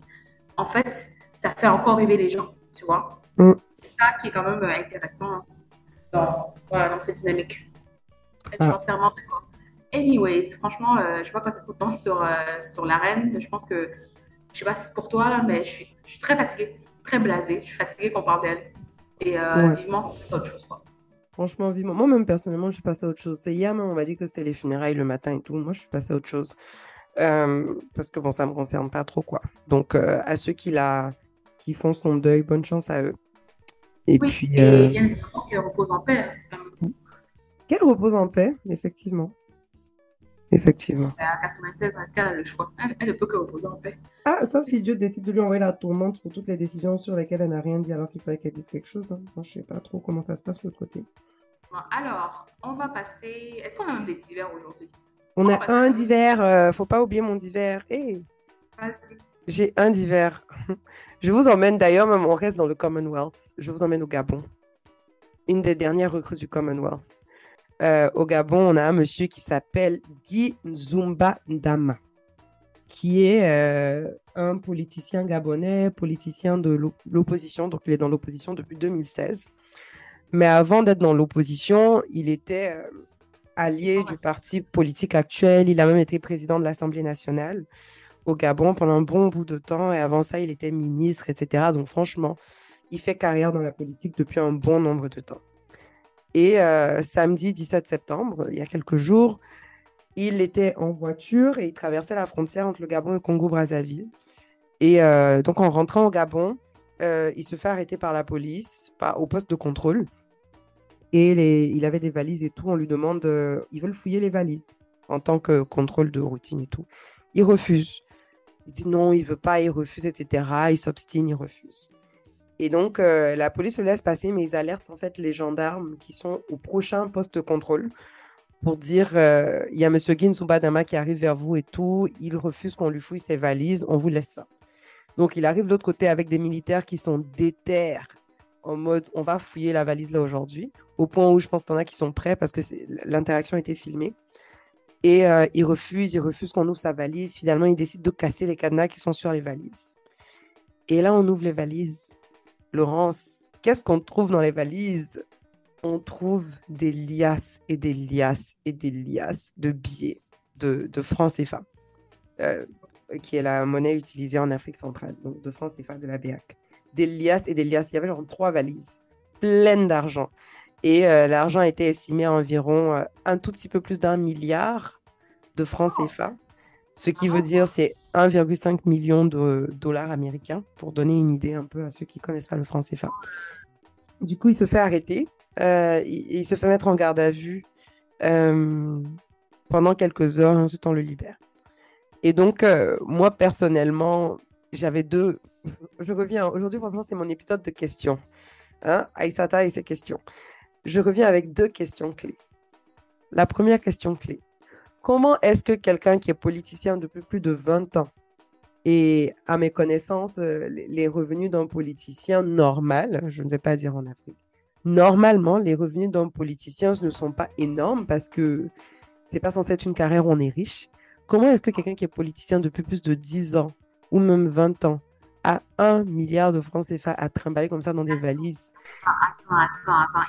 en fait, ça fait encore rêver les gens, tu vois. Mm. C'est ça qui est quand même euh, intéressant dans, voilà, dans cette dynamique. Je suis ah. entièrement d'accord. Anyways, franchement, euh, je ne sais pas quoi ça se temps sur, euh, sur la reine. Je pense que, je sais pas si c'est pour toi, là, mais je suis, je suis très fatiguée, très blasée. Je suis fatiguée qu'on parle d'elle. Et vivement, c'est autre chose, quoi. Franchement, vivement. Moi, même personnellement, je suis passée à autre chose. C'est hier, on m'a dit que c'était les funérailles le matin et tout. Moi, je suis passée à autre chose. Euh, parce que bon, ça me concerne pas trop, quoi. Donc, euh, à ceux qui, la... qui font son deuil, bonne chance à eux. Et puis. Et euh... bien évidemment qu'elle repose en paix. Qu'elle repose en paix, effectivement. Effectivement. À 96, est-ce qu'elle a le choix? Elle, ne peut que reposer en paix. Ah, sauf si Dieu décide de lui envoyer la tourmente pour toutes les décisions sur lesquelles elle n'a rien dit alors qu'il fallait qu'elle dise quelque chose. Hein. Moi, je ne sais pas trop comment ça se passe de l'autre côté. Bon, alors, on va passer. Est-ce qu'on a même des divers aujourd'hui? On, a un divers. ne euh, faut pas oublier mon divers. Vas-y. J'ai un divers. Je vous emmène d'ailleurs, même on reste dans le Commonwealth. Je vous emmène au Gabon. Une des dernières recrues du Commonwealth. Euh, au Gabon, on a un monsieur qui s'appelle Guy Zumba Ndama, qui est euh, un politicien gabonais, politicien de l'opposition. Donc, il est dans l'opposition depuis 2016. Mais avant d'être dans l'opposition, il était euh, allié du parti politique actuel. Il a même été président de l'Assemblée nationale au Gabon pendant un bon bout de temps. Et avant ça, il était ministre, etc. Donc franchement, il fait carrière dans la politique depuis un bon nombre de temps. Et euh, samedi 17 septembre, il y a quelques jours, il était en voiture et il traversait la frontière entre le Gabon et le Congo-Brazzaville. Et euh, donc en rentrant au Gabon, euh, il se fait arrêter par la police, au poste de contrôle. Et il avait des valises et tout. On lui demande, ils veulent fouiller les valises en tant que contrôle de routine et tout. Il refuse. Il dit non, il veut pas, il refuse, etc. Il s'obstine, il refuse. Et donc, euh, la police le laisse passer, mais ils alertent en fait les gendarmes qui sont au prochain poste de contrôle pour dire euh, il y a M. Dama qui arrive vers vous et tout. Il refuse qu'on lui fouille ses valises, on vous laisse ça. Donc, il arrive de l'autre côté avec des militaires qui sont déter en mode on va fouiller la valise là aujourd'hui, au point où je pense qu'il y en a qui sont prêts parce que l'interaction a été filmée. Et euh, il refuse, il refuse qu'on ouvre sa valise. Finalement, il décide de casser les cadenas qui sont sur les valises. Et là, on ouvre les valises. Laurence, qu'est-ce qu'on trouve dans les valises? On trouve des liasses et des liasses et des liasses de billets de, de francs CFA, euh, qui est la monnaie utilisée en Afrique centrale, donc de francs CFA de la BAC. Des liasses et des liasses. Il y avait genre trois valises pleines d'argent. Et euh, l'argent été estimé à environ euh, un tout petit peu plus d'un milliard de francs CFA, ce qui veut dire c'est 1,5 million de dollars américains, pour donner une idée un peu à ceux qui connaissent pas le franc CFA. Du coup, il se fait arrêter, euh, il, se fait mettre en garde à vue pendant quelques heures, ensuite on le libère. Et donc, moi personnellement, j'avais deux. Je reviens aujourd'hui, franchement, c'est mon épisode de questions. Hein, Aïsata et ses questions je reviens avec deux questions clés. La première question clé. Comment est-ce que quelqu'un qui est politicien depuis plus de 20 ans et à mes connaissances, euh, les revenus d'un politicien normal, je ne vais pas dire en Afrique, normalement, les revenus d'un politicien ne sont pas énormes parce que c'est pas censé être une carrière où on est riche. Comment est-ce que quelqu'un qui est politicien depuis plus de 10 ans ou même 20 ans a un milliard de francs CFA à trimballer comme ça dans des valises?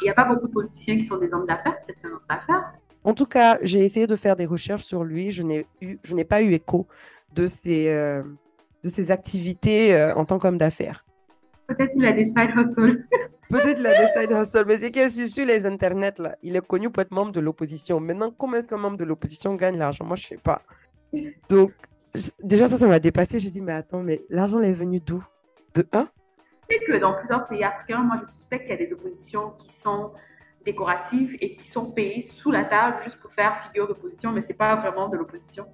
Il n'y a pas beaucoup de politiciens qui sont des hommes d'affaires? Peut-être c'est un homme d'affaires. En tout cas, j'ai essayé de faire des recherches sur lui. Je n'ai eu, je n'ai pas eu écho de ses, euh, de ses activités euh, en tant qu'homme d'affaires. Peut-être qu'il a des side hustles. Peut-être qu'il a des side hustles, mais c'est qu'il est sur les internets là. Il est connu pour être membre de l'opposition. Maintenant, comment est-ce qu'un membre de l'opposition gagne l'argent? Moi, je sais pas. Donc, déjà, ça, ça m'a dépassé. J'ai dit, mais attends, mais l'argent est venu d'où? De un? Sais que dans plusieurs pays africains, moi, je suspecte qu'il y a des oppositions qui sont décoratives et qui sont payées sous la table juste pour faire figure d'opposition, mais c'est pas vraiment de l'opposition.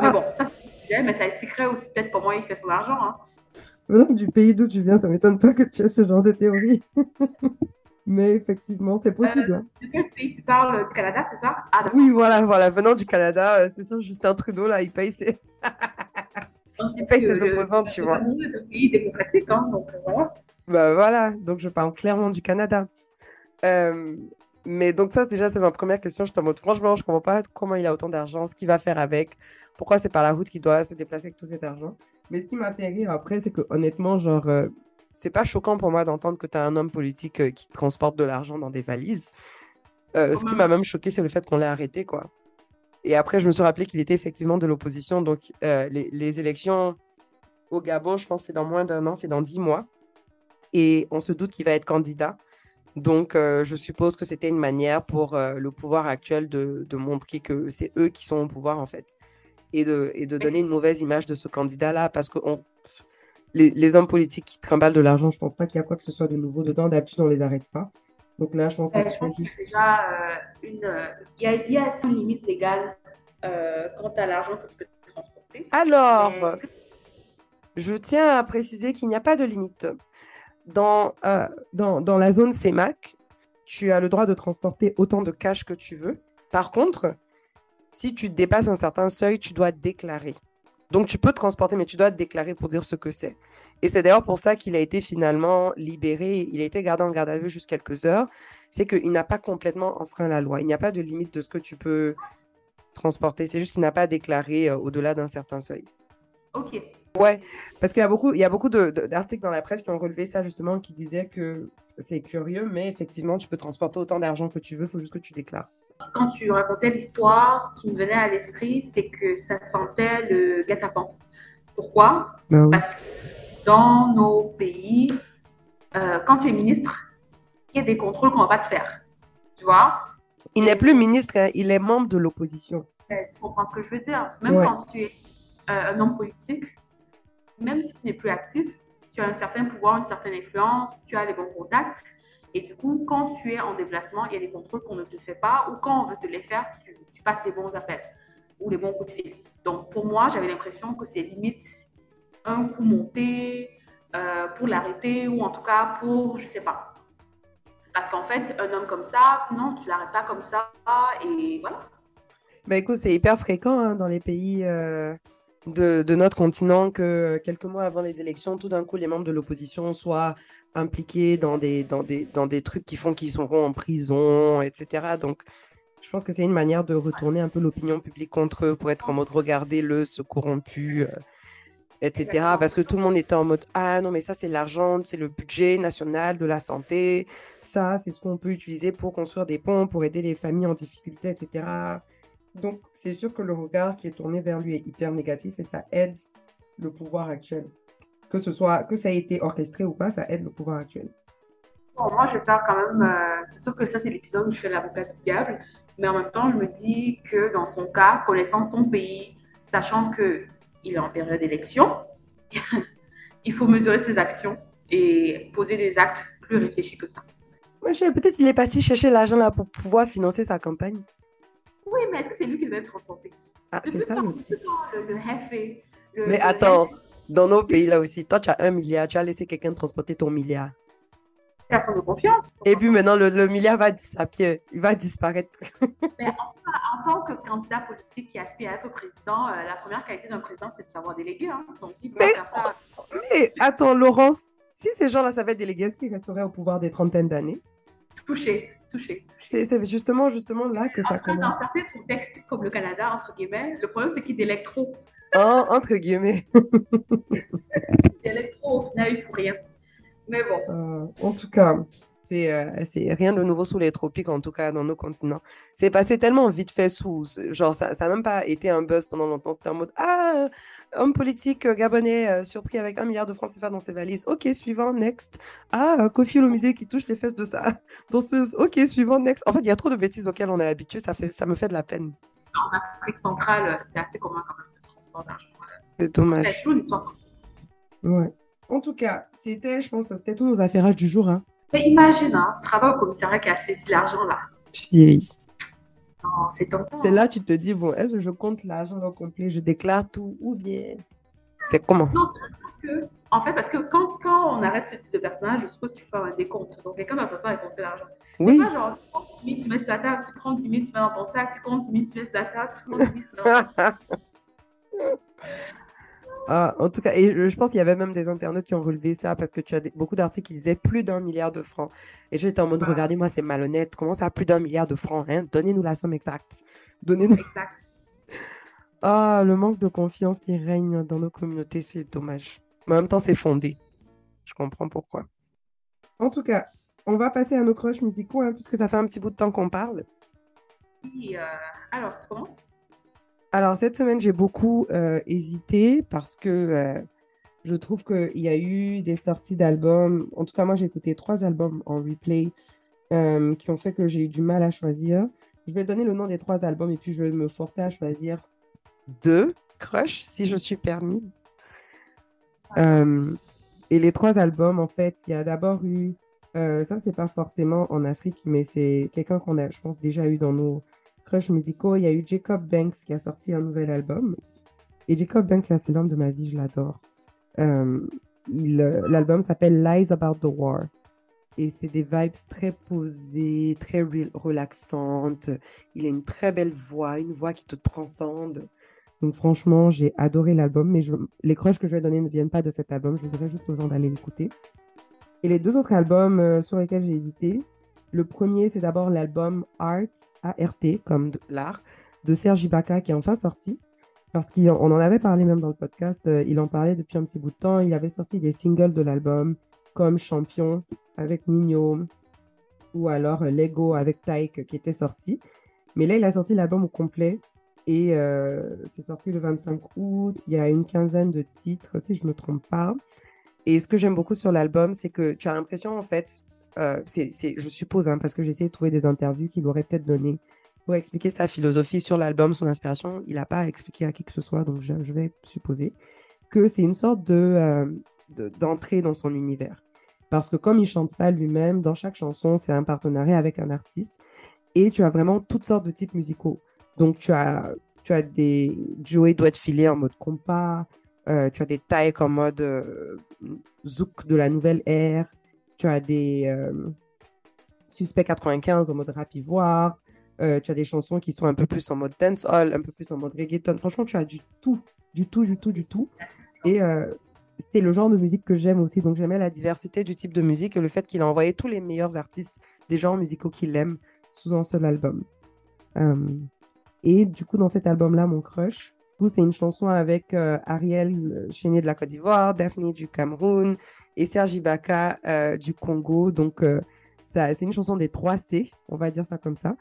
Mais ah. bon, ça, c'est un sujet, mais ça expliquerait aussi peut-être comment il fait son argent. Hein. du pays d'où tu viens, ça m'étonne pas que tu aies ce genre de théorie. Mais effectivement, c'est possible. Hein. de quel pays tu parles Du Canada, c'est ça? Ah, Oui, voilà, voilà. Venant du Canada, euh, c'est sûr, Justin Trudeau, là, il paye ses, il paye ses opposants, tu vois. C'est un pays démocratique, hein, donc euh, voilà. Bah voilà, donc je parle clairement du Canada. Euh, mais donc ça, déjà, c'est ma première question. Je te mode, franchement, je comprends pas comment il a autant d'argent, ce qu'il va faire avec, pourquoi c'est par la route qu'il doit se déplacer avec tout cet argent? Mais ce qui m'a fait rire après, c'est que honnêtement, genre, c'est pas choquant pour moi d'entendre que tu as un homme politique euh, qui transporte de l'argent dans des valises. Euh, ce qui m'a même choqué, c'est le fait qu'on l'ait arrêté, quoi. Et après, je me suis rappelé qu'il était effectivement de l'opposition. Donc, euh, les, élections au Gabon, je pense, c'est dans moins d'un an, c'est dans dix mois. Et on se doute qu'il va être candidat. Donc, je suppose que c'était une manière pour le pouvoir actuel de, montrer que c'est eux qui sont au pouvoir, en fait. Et de, et de donner une mauvaise image de ce candidat-là. Parce que on, les, hommes politiques qui trimballent de l'argent, je pense pas qu'il y a quoi que ce soit de nouveau dedans. D'habitude, on les arrête pas. Donc là, je pense que c'est juste... déjà euh, une. Euh, il y, a, une limite légale euh, quant à l'argent que tu peux transporter. Alors, je tiens à préciser qu'il n'y a pas de limite. Dans, dans, dans la zone CEMAC, tu as le droit de transporter autant de cash que tu veux. Par contre, si tu dépasses un certain seuil, tu dois déclarer. Donc, tu peux transporter, mais tu dois déclarer pour dire ce que c'est. Et c'est d'ailleurs pour ça qu'il a été finalement libéré. Il a été gardé en garde à vue juste quelques heures. C'est qu'il n'a pas complètement enfreint la loi. Il n'y a pas de limite de ce que tu peux transporter. C'est juste qu'il n'a pas déclaré euh, au-delà d'un certain seuil. Ok. Ouais, parce qu'il y a beaucoup, il y a beaucoup d'articles dans la presse qui ont relevé ça justement, qui disaient que c'est curieux, mais effectivement, tu peux transporter autant d'argent que tu veux, il faut juste que tu déclares. Quand tu racontais l'histoire, ce qui me venait à l'esprit, c'est que ça sentait le guet-apens. Pourquoi? Ben oui. Parce que dans nos pays, euh, quand tu es ministre, il y a des contrôles qu'on ne va pas te faire. Tu vois? Il n'est plus ministre, hein, il est membre de l'opposition. Tu comprends ce que je veux dire? Même Ouais. quand tu es euh, un homme politique, même si tu n'es plus actif, tu as un certain pouvoir, une certaine influence, tu as les bons contacts. Et du coup, quand tu es en déplacement, il y a des contrôles qu'on ne te fait pas, ou quand on veut te les faire, tu, passes les bons appels ou les bons coups de fil. Donc, pour moi, j'avais l'impression que c'est limite un coup monté euh, pour l'arrêter, ou en tout cas pour, je sais pas. Parce qu'en fait, un homme comme ça, non, tu l'arrêtes pas comme ça, et voilà. Ben écoute, c'est hyper fréquent hein, dans les pays euh, de, de notre continent que quelques mois avant les élections, tout d'un coup, les membres de l'opposition soient impliqués dans des, dans, des, dans des trucs qui font qu'ils seront en prison, etc. Donc, je pense que c'est une manière de retourner un peu l'opinion publique contre eux pour être en mode regardez-le, ce corrompu, euh, etc. Exactement. Parce que tout le monde était en mode ah non, mais ça, c'est l'argent, c'est le budget national de la santé. Ça, c'est ce qu'on peut utiliser pour construire des ponts, pour aider les familles en difficulté, etc. Donc, c'est sûr que le regard qui est tourné vers lui est hyper négatif et ça aide le pouvoir actuel. Que ce soit, que ça ait été orchestré ou pas, ça aide le pouvoir actuel. Bon, moi, je vais faire quand même. euh, c'est sûr que ça, c'est l'épisode où je fais l'avocat du diable. Mais en même temps, je me dis que dans son cas, connaissant son pays, sachant qu'il est en période d'élection, il faut mesurer ses actions et poser des actes plus réfléchis que ça. Moi, je sais, peut-être il est parti chercher l'argent là pour pouvoir financer sa campagne. Oui, mais est-ce que c'est lui qui devait transporter Ah, c'est ça. le- le, le jefe, le- Mais attends, dans nos pays là aussi, toi tu as un milliard, tu as laissé quelqu'un transporter ton milliard. personne de confiance. Et puis maintenant, le, le milliard va disappeler, il va disparaître. Mais en, en tant que candidat politique qui aspire à être président, euh, la première qualité d'un président, c'est de savoir déléguer. Hein. Donc, peut Mais- faire ça, Mais attends, Laurence, si ces gens-là savaient déléguer, est-ce qu'ils resteraient au pouvoir des trentaines d'années? Toucher, C'est justement, justement là que En ça cas, dans commence. certains contextes, comme le Canada, entre guillemets, le problème, c'est qu'il délègue trop. Hein, entre guillemets. Trop, au final, il faut rien. Mais bon, Euh, en tout cas, c'est euh, rien de nouveau sous les tropiques, en tout cas dans nos continents. C'est passé tellement vite fait sous. Genre, ça n'a même pas été un buzz pendant longtemps. C'était en mode Ah, homme politique euh, gabonais euh, surpris avec un milliard de francs CFA dans ses valises. Ok, suivant, next. Ah, euh, Kofi Olomide qui touche les fesses de sa danseuse. Ok, suivant, next. En fait, il y a trop de bêtises auxquelles on est habitué. Ça, fait, ça me fait de la peine. en Afrique centrale, c'est assez commun quand même, le transport d'argent. C'est C'est dommage. toujours une histoire. Ouais. En tout cas, c'était, je pense, c'était tous nos affaires du jour. Hein. Mais imagine, hein, tu travailles au commissariat qui a saisi l'argent là. Chérie. C'est là que tu te dis, bon, est-ce que je compte l'argent au complet, je déclare tout ou bien? C'est comment? Non, c'est que, en fait, parce que quand, quand on arrête ce type de personnage, je suppose qu'il faut faire un décompte. Donc, quelqu'un doit s'asseoir et compter l'argent. Oui, C'est pas genre, tu prends 10 000, tu mets sur la table, tu prends 10 000, tu mets dans ton sac, tu comptes 10 000, tu mets sur la table, tu comptes 10 000, tu mets dans ton sac. Ah, en tout cas, et je pense qu'il y avait même des internautes qui ont relevé ça parce que tu as des- beaucoup d'articles qui disaient plus d'un milliard de francs. Et j'étais en mode, Ouais. regardez-moi, c'est malhonnête. Comment ça, plus d'un milliard de francs hein? Donnez-nous la somme exacte. Donnez-nous. Exact. Ah, le manque de confiance qui règne dans nos communautés, c'est dommage. Mais en même temps, c'est fondé. Je comprends pourquoi. En tout cas, on va passer à nos crushs musicaux, hein, puisque ça fait un petit bout de temps qu'on parle. Euh, alors, tu commences? Alors, cette semaine, j'ai beaucoup euh, hésité parce que euh, je trouve qu'il y a eu des sorties d'albums. En tout cas, moi, j'ai écouté trois albums en replay euh, qui ont fait que j'ai eu du mal à choisir. Je vais donner le nom des trois albums et puis je vais me forcer à choisir deux crushs si je suis permise. Euh, et les trois albums, en fait, il y a d'abord eu, euh, ça, c'est pas forcément en Afrique, mais c'est quelqu'un qu'on a, je pense, déjà eu dans nos musicaux. Il y a eu Jacob Banks qui a sorti un nouvel album. Et Jacob Banks, là, c'est l'homme de ma vie, je l'adore. Euh, euh, l'album s'appelle Lies About the War. Et c'est des vibes très posées, très re- relaxantes. Il a une très belle voix, une voix qui te transcende. Donc franchement, j'ai adoré l'album, mais les crushs que je vais donner ne viennent pas de cet album. Je voudrais juste aux gens d'aller l'écouter. Et les deux autres albums euh, sur lesquels j'ai hésité, le premier, c'est d'abord l'album Art, A-R-T, comme l'art, de Serge Ibaka, qui est enfin sorti. Parce qu'on en avait parlé même dans le podcast, euh, il en parlait depuis un petit bout de temps. Il avait sorti des singles de l'album, comme Champion avec Nino, ou alors euh, Lego avec Tyke, qui était sorti. Mais là, il a sorti l'album au complet. Et c'est sorti le 25 août. Il y a une quinzaine de titres, si je ne me trompe pas. Et ce que j'aime beaucoup sur l'album, c'est que tu as l'impression, en fait, euh, c'est, je suppose, hein, parce que j'ai essayé de trouver des interviews qu'il aurait peut-être donné pour expliquer sa philosophie sur l'album, son inspiration. Il n'a pas expliqué à qui que ce soit, donc je, vais supposer que c'est une sorte euh, de, d'entrée dans son univers. Parce que comme il chante pas lui-même, dans chaque chanson, c'est un partenariat avec un artiste. Et tu as vraiment toutes sortes de types musicaux. Donc tu as, tu as des... Joey doit être filé en mode compas, euh, tu as des tailles en mode euh, zouk de la nouvelle ère. Tu as des euh, Suspect 95 en mode rap ivoire. tu as des chansons qui sont un peu plus en mode dancehall, un peu plus en mode reggaeton. Franchement, tu as du tout, du tout, du tout, du tout. Et c'est le genre de musique que j'aime aussi. Donc j'aimais la diversité du type de musique et le fait qu'il a envoyé tous les meilleurs artistes des genres musicaux qu'il aime sous un seul album. et du coup, dans cet album-là, mon crush, c'est une chanson avec euh, Ariel euh, Chénier de la Côte d'Ivoire, Daphne du Cameroun et Sergi Ibaka euh, du Congo. Donc, c'est une chanson des 3 C, on va dire ça comme ça,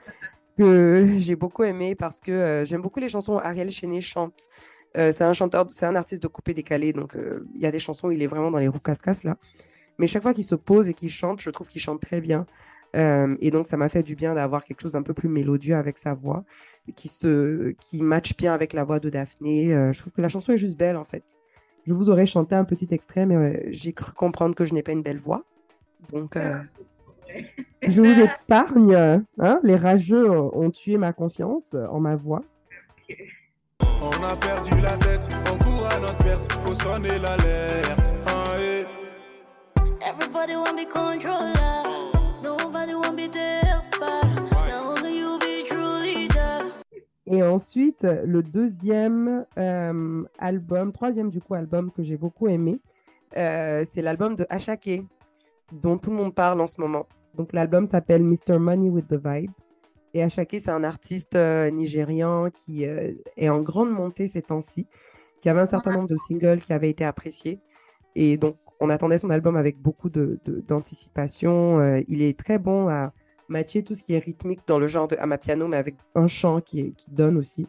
que j'ai beaucoup aimé parce que j'aime beaucoup les chansons où Ariel Chénier chante. c'est un chanteur, c'est un artiste de coupé décalé, donc il y a des chansons où il est vraiment dans les roues casse là. Mais chaque fois qu'il se pose et qu'il chante, je trouve qu'il chante très bien. et donc, ça m'a fait du bien d'avoir quelque chose d'un peu plus mélodieux avec sa voix qui, se, qui match bien avec la voix de Daphné. Euh, je trouve que la chanson est juste belle, en fait. Je vous aurais chanté un petit extrait, mais j'ai cru comprendre que je n'ai pas une belle voix. Donc, euh, je vous épargne. Hein. Les rageux ont tué ma confiance en ma voix. On a perdu la tête, on court à notre perte, faut sonner l'alerte. Ah, Everybody want be controller, nobody want be there. Et ensuite, le deuxième euh, album, troisième du coup album que j'ai beaucoup aimé, euh, c'est l'album de Ashake, dont tout le monde parle en ce moment. Donc l'album s'appelle Mr. Money with the Vibe. Et Ashake, c'est un artiste euh, nigérian qui est en grande montée ces temps-ci, qui avait un certain nombre de singles qui avaient été appréciés. Et donc, on attendait son album avec beaucoup d'anticipation. De, il est très bon à matcher tout ce qui est rythmique dans le genre de Amapiano, mais avec un chant qui, qui donne aussi.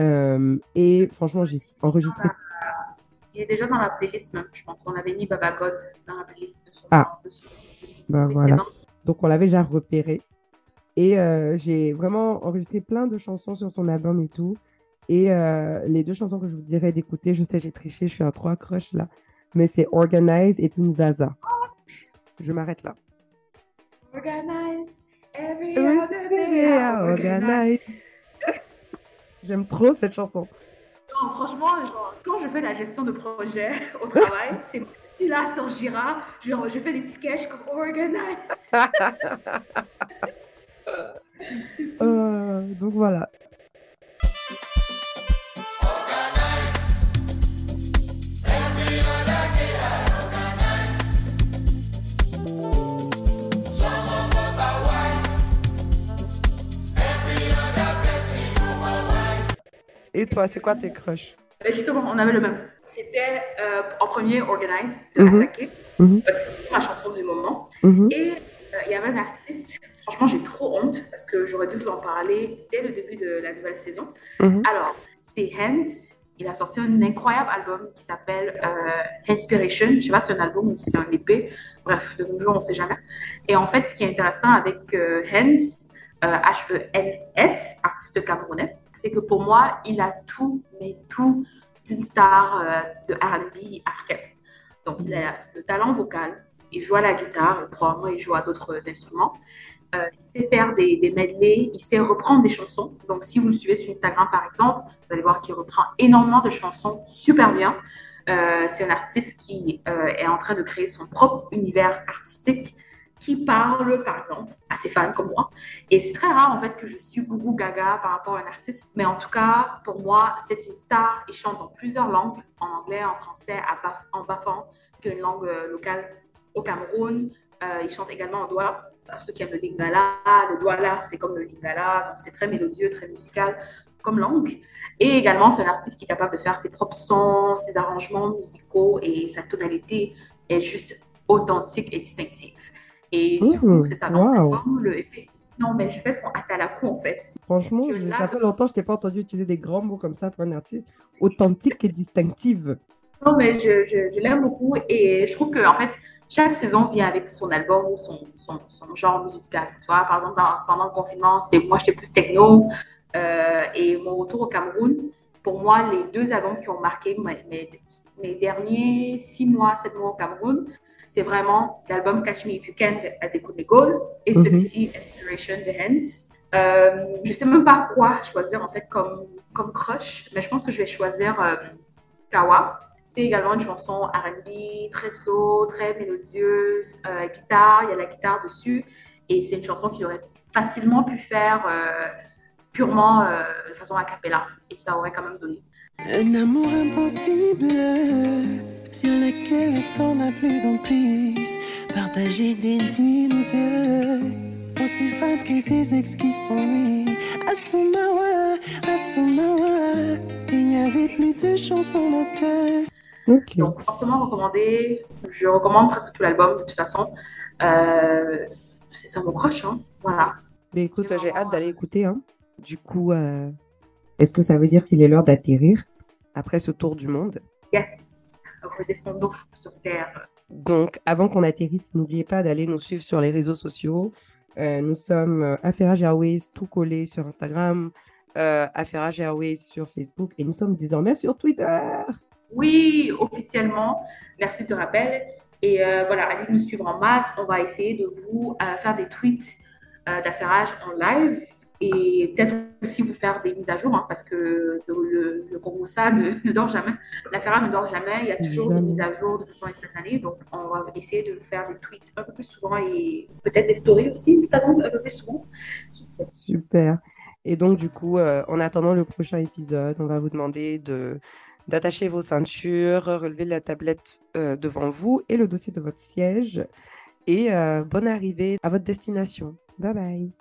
Euh, et franchement, j'ai enregistré. Il est déjà dans la playlist, même, je pense. On avait mis Baba God dans la playlist. ah, bah voilà. Donc, on l'avait déjà repéré. Et euh, j'ai vraiment enregistré plein de chansons sur son album et tout. Et euh, les deux chansons que je vous dirais d'écouter, je sais, j'ai triché, je suis à trois crushs là. Mais c'est Organize et puis Zaza. Je m'arrête là. Organize. Every other day I organize. J'aime trop cette chanson. Non, franchement, quand je fais la gestion de projet au travail, c'est si là sur Jira, genre, je fais des sketchs comme organize. euh, donc voilà. Et toi, c'est quoi tes crushs? Ben, Justement, on avait le même. C'était euh, en premier Organize de mm parce que c'est ma chanson du moment. Mhm. Et euh, il y avait un artiste, franchement, j'ai trop honte parce que j'aurais dû vous en parler dès le début de la nouvelle saison. Mhm. Alors, c'est Hans. Il a sorti un incroyable album qui s'appelle euh, Inspiration. Je ne sais pas si c'est un album ou si c'est un épée. Bref, de nos jours, on ne sait jamais. Et en fait, ce qui est intéressant avec Hans, H-E-N-S, artiste camerounais, c'est que pour moi, il a tout, mais tout d'une star euh, de R&B africaine. Donc, il a le talent vocal, il joue à la guitare, probablement il joue à d'autres instruments. Euh, il sait faire des, des medleys, il sait reprendre des chansons. Donc, si vous le suivez sur Instagram, par exemple, vous allez voir qu'il reprend énormément de chansons super bien. Euh, c'est un artiste qui est en train de créer son propre univers artistique qui parle, par exemple, à ses fans comme moi. Et c'est très rare, en fait, que je suis gougou gaga par rapport à un artiste. Mais en tout cas, pour moi, c'est une star. Il chante dans plusieurs langues, en anglais, en français, en bafan, qui est une langue euh, locale au Cameroun. Euh, il chante également en douala. Pour ceux qui aiment le lingala, le douala, c'est comme le lingala, donc c'est très mélodieux, très musical comme langue. Et également, c'est un artiste qui est capable de faire ses propres sons, ses arrangements musicaux et sa tonalité est juste authentique et distinctive. Et du coup, c'est ça. Wow. le effet. Non, mais je fais son atalaku en fait. Franchement, ça fait longtemps que je t'ai pas entendu utiliser des grands mots comme ça pour un artiste authentique et distinctive. Non, mais je, je, l'aime beaucoup et je trouve que en fait, chaque saison vient avec son album ou son, son, son genre musical. Tu vois, par exemple, pendant le confinement, moi j'étais plus techno euh, et mon retour au Cameroun, pour moi, les deux albums qui ont marqué mes, mes derniers six mois, sept mois au Cameroun, c'est vraiment l'album Catch Me If You Can de de Gaulle et mhm. celui-ci Inspiration de Hans. Euh, je sais même pas quoi choisir en fait comme, comme crush, mais je pense que je vais choisir euh, Kawa. C'est également une chanson R&B très slow, très mélodieuse, euh, guitare, il y a la guitare dessus et c'est une chanson qui aurait facilement pu faire euh, purement de façon a cappella et ça aurait quand même donné. Un amour impossible sur lequel le temps n'a plus d'emprise. Partager des nuits nous deux, aussi fades que des ex qui sont nés. Asumawa, Asumawa, il n'y avait plus de chance pour nos cœurs. Donc, fortement recommandé. Je recommande presque tout l'album de toute façon. Euh, c'est ça mon croche, hein. Voilà. Mais écoute, j'ai hâte d'aller écouter. Hein. Du coup, euh, est-ce que ça veut dire qu'il est l'heure d'atterrir après ce tour du monde? Yes redescendons sur Terre. Donc, avant qu'on atterrisse, n'oubliez pas d'aller nous suivre sur les réseaux sociaux. Euh, nous sommes euh, Affairage Airways, tout collé sur Instagram, euh, Affairage Airways sur Facebook et nous sommes désormais sur Twitter. Oui, officiellement. Merci du rappel. Et euh, voilà, allez nous suivre en masse. On va essayer de vous faire des tweets d'affairage en live et peut-être aussi vous faire des mises à jour, hein, parce que le, le ça ne, dort jamais. La Ferrari ne dort jamais, il y a toujours des mises à jour de façon instantanée, donc on va essayer de faire des tweets un peu plus souvent et peut-être des stories aussi, un peu plus souvent. Super. Et donc, du coup, euh, en attendant le prochain épisode, on va vous demander de d'attacher vos ceintures, relever la tablette euh, devant vous et le dossier de votre siège. Et euh, bonne arrivée à votre destination. Bye bye.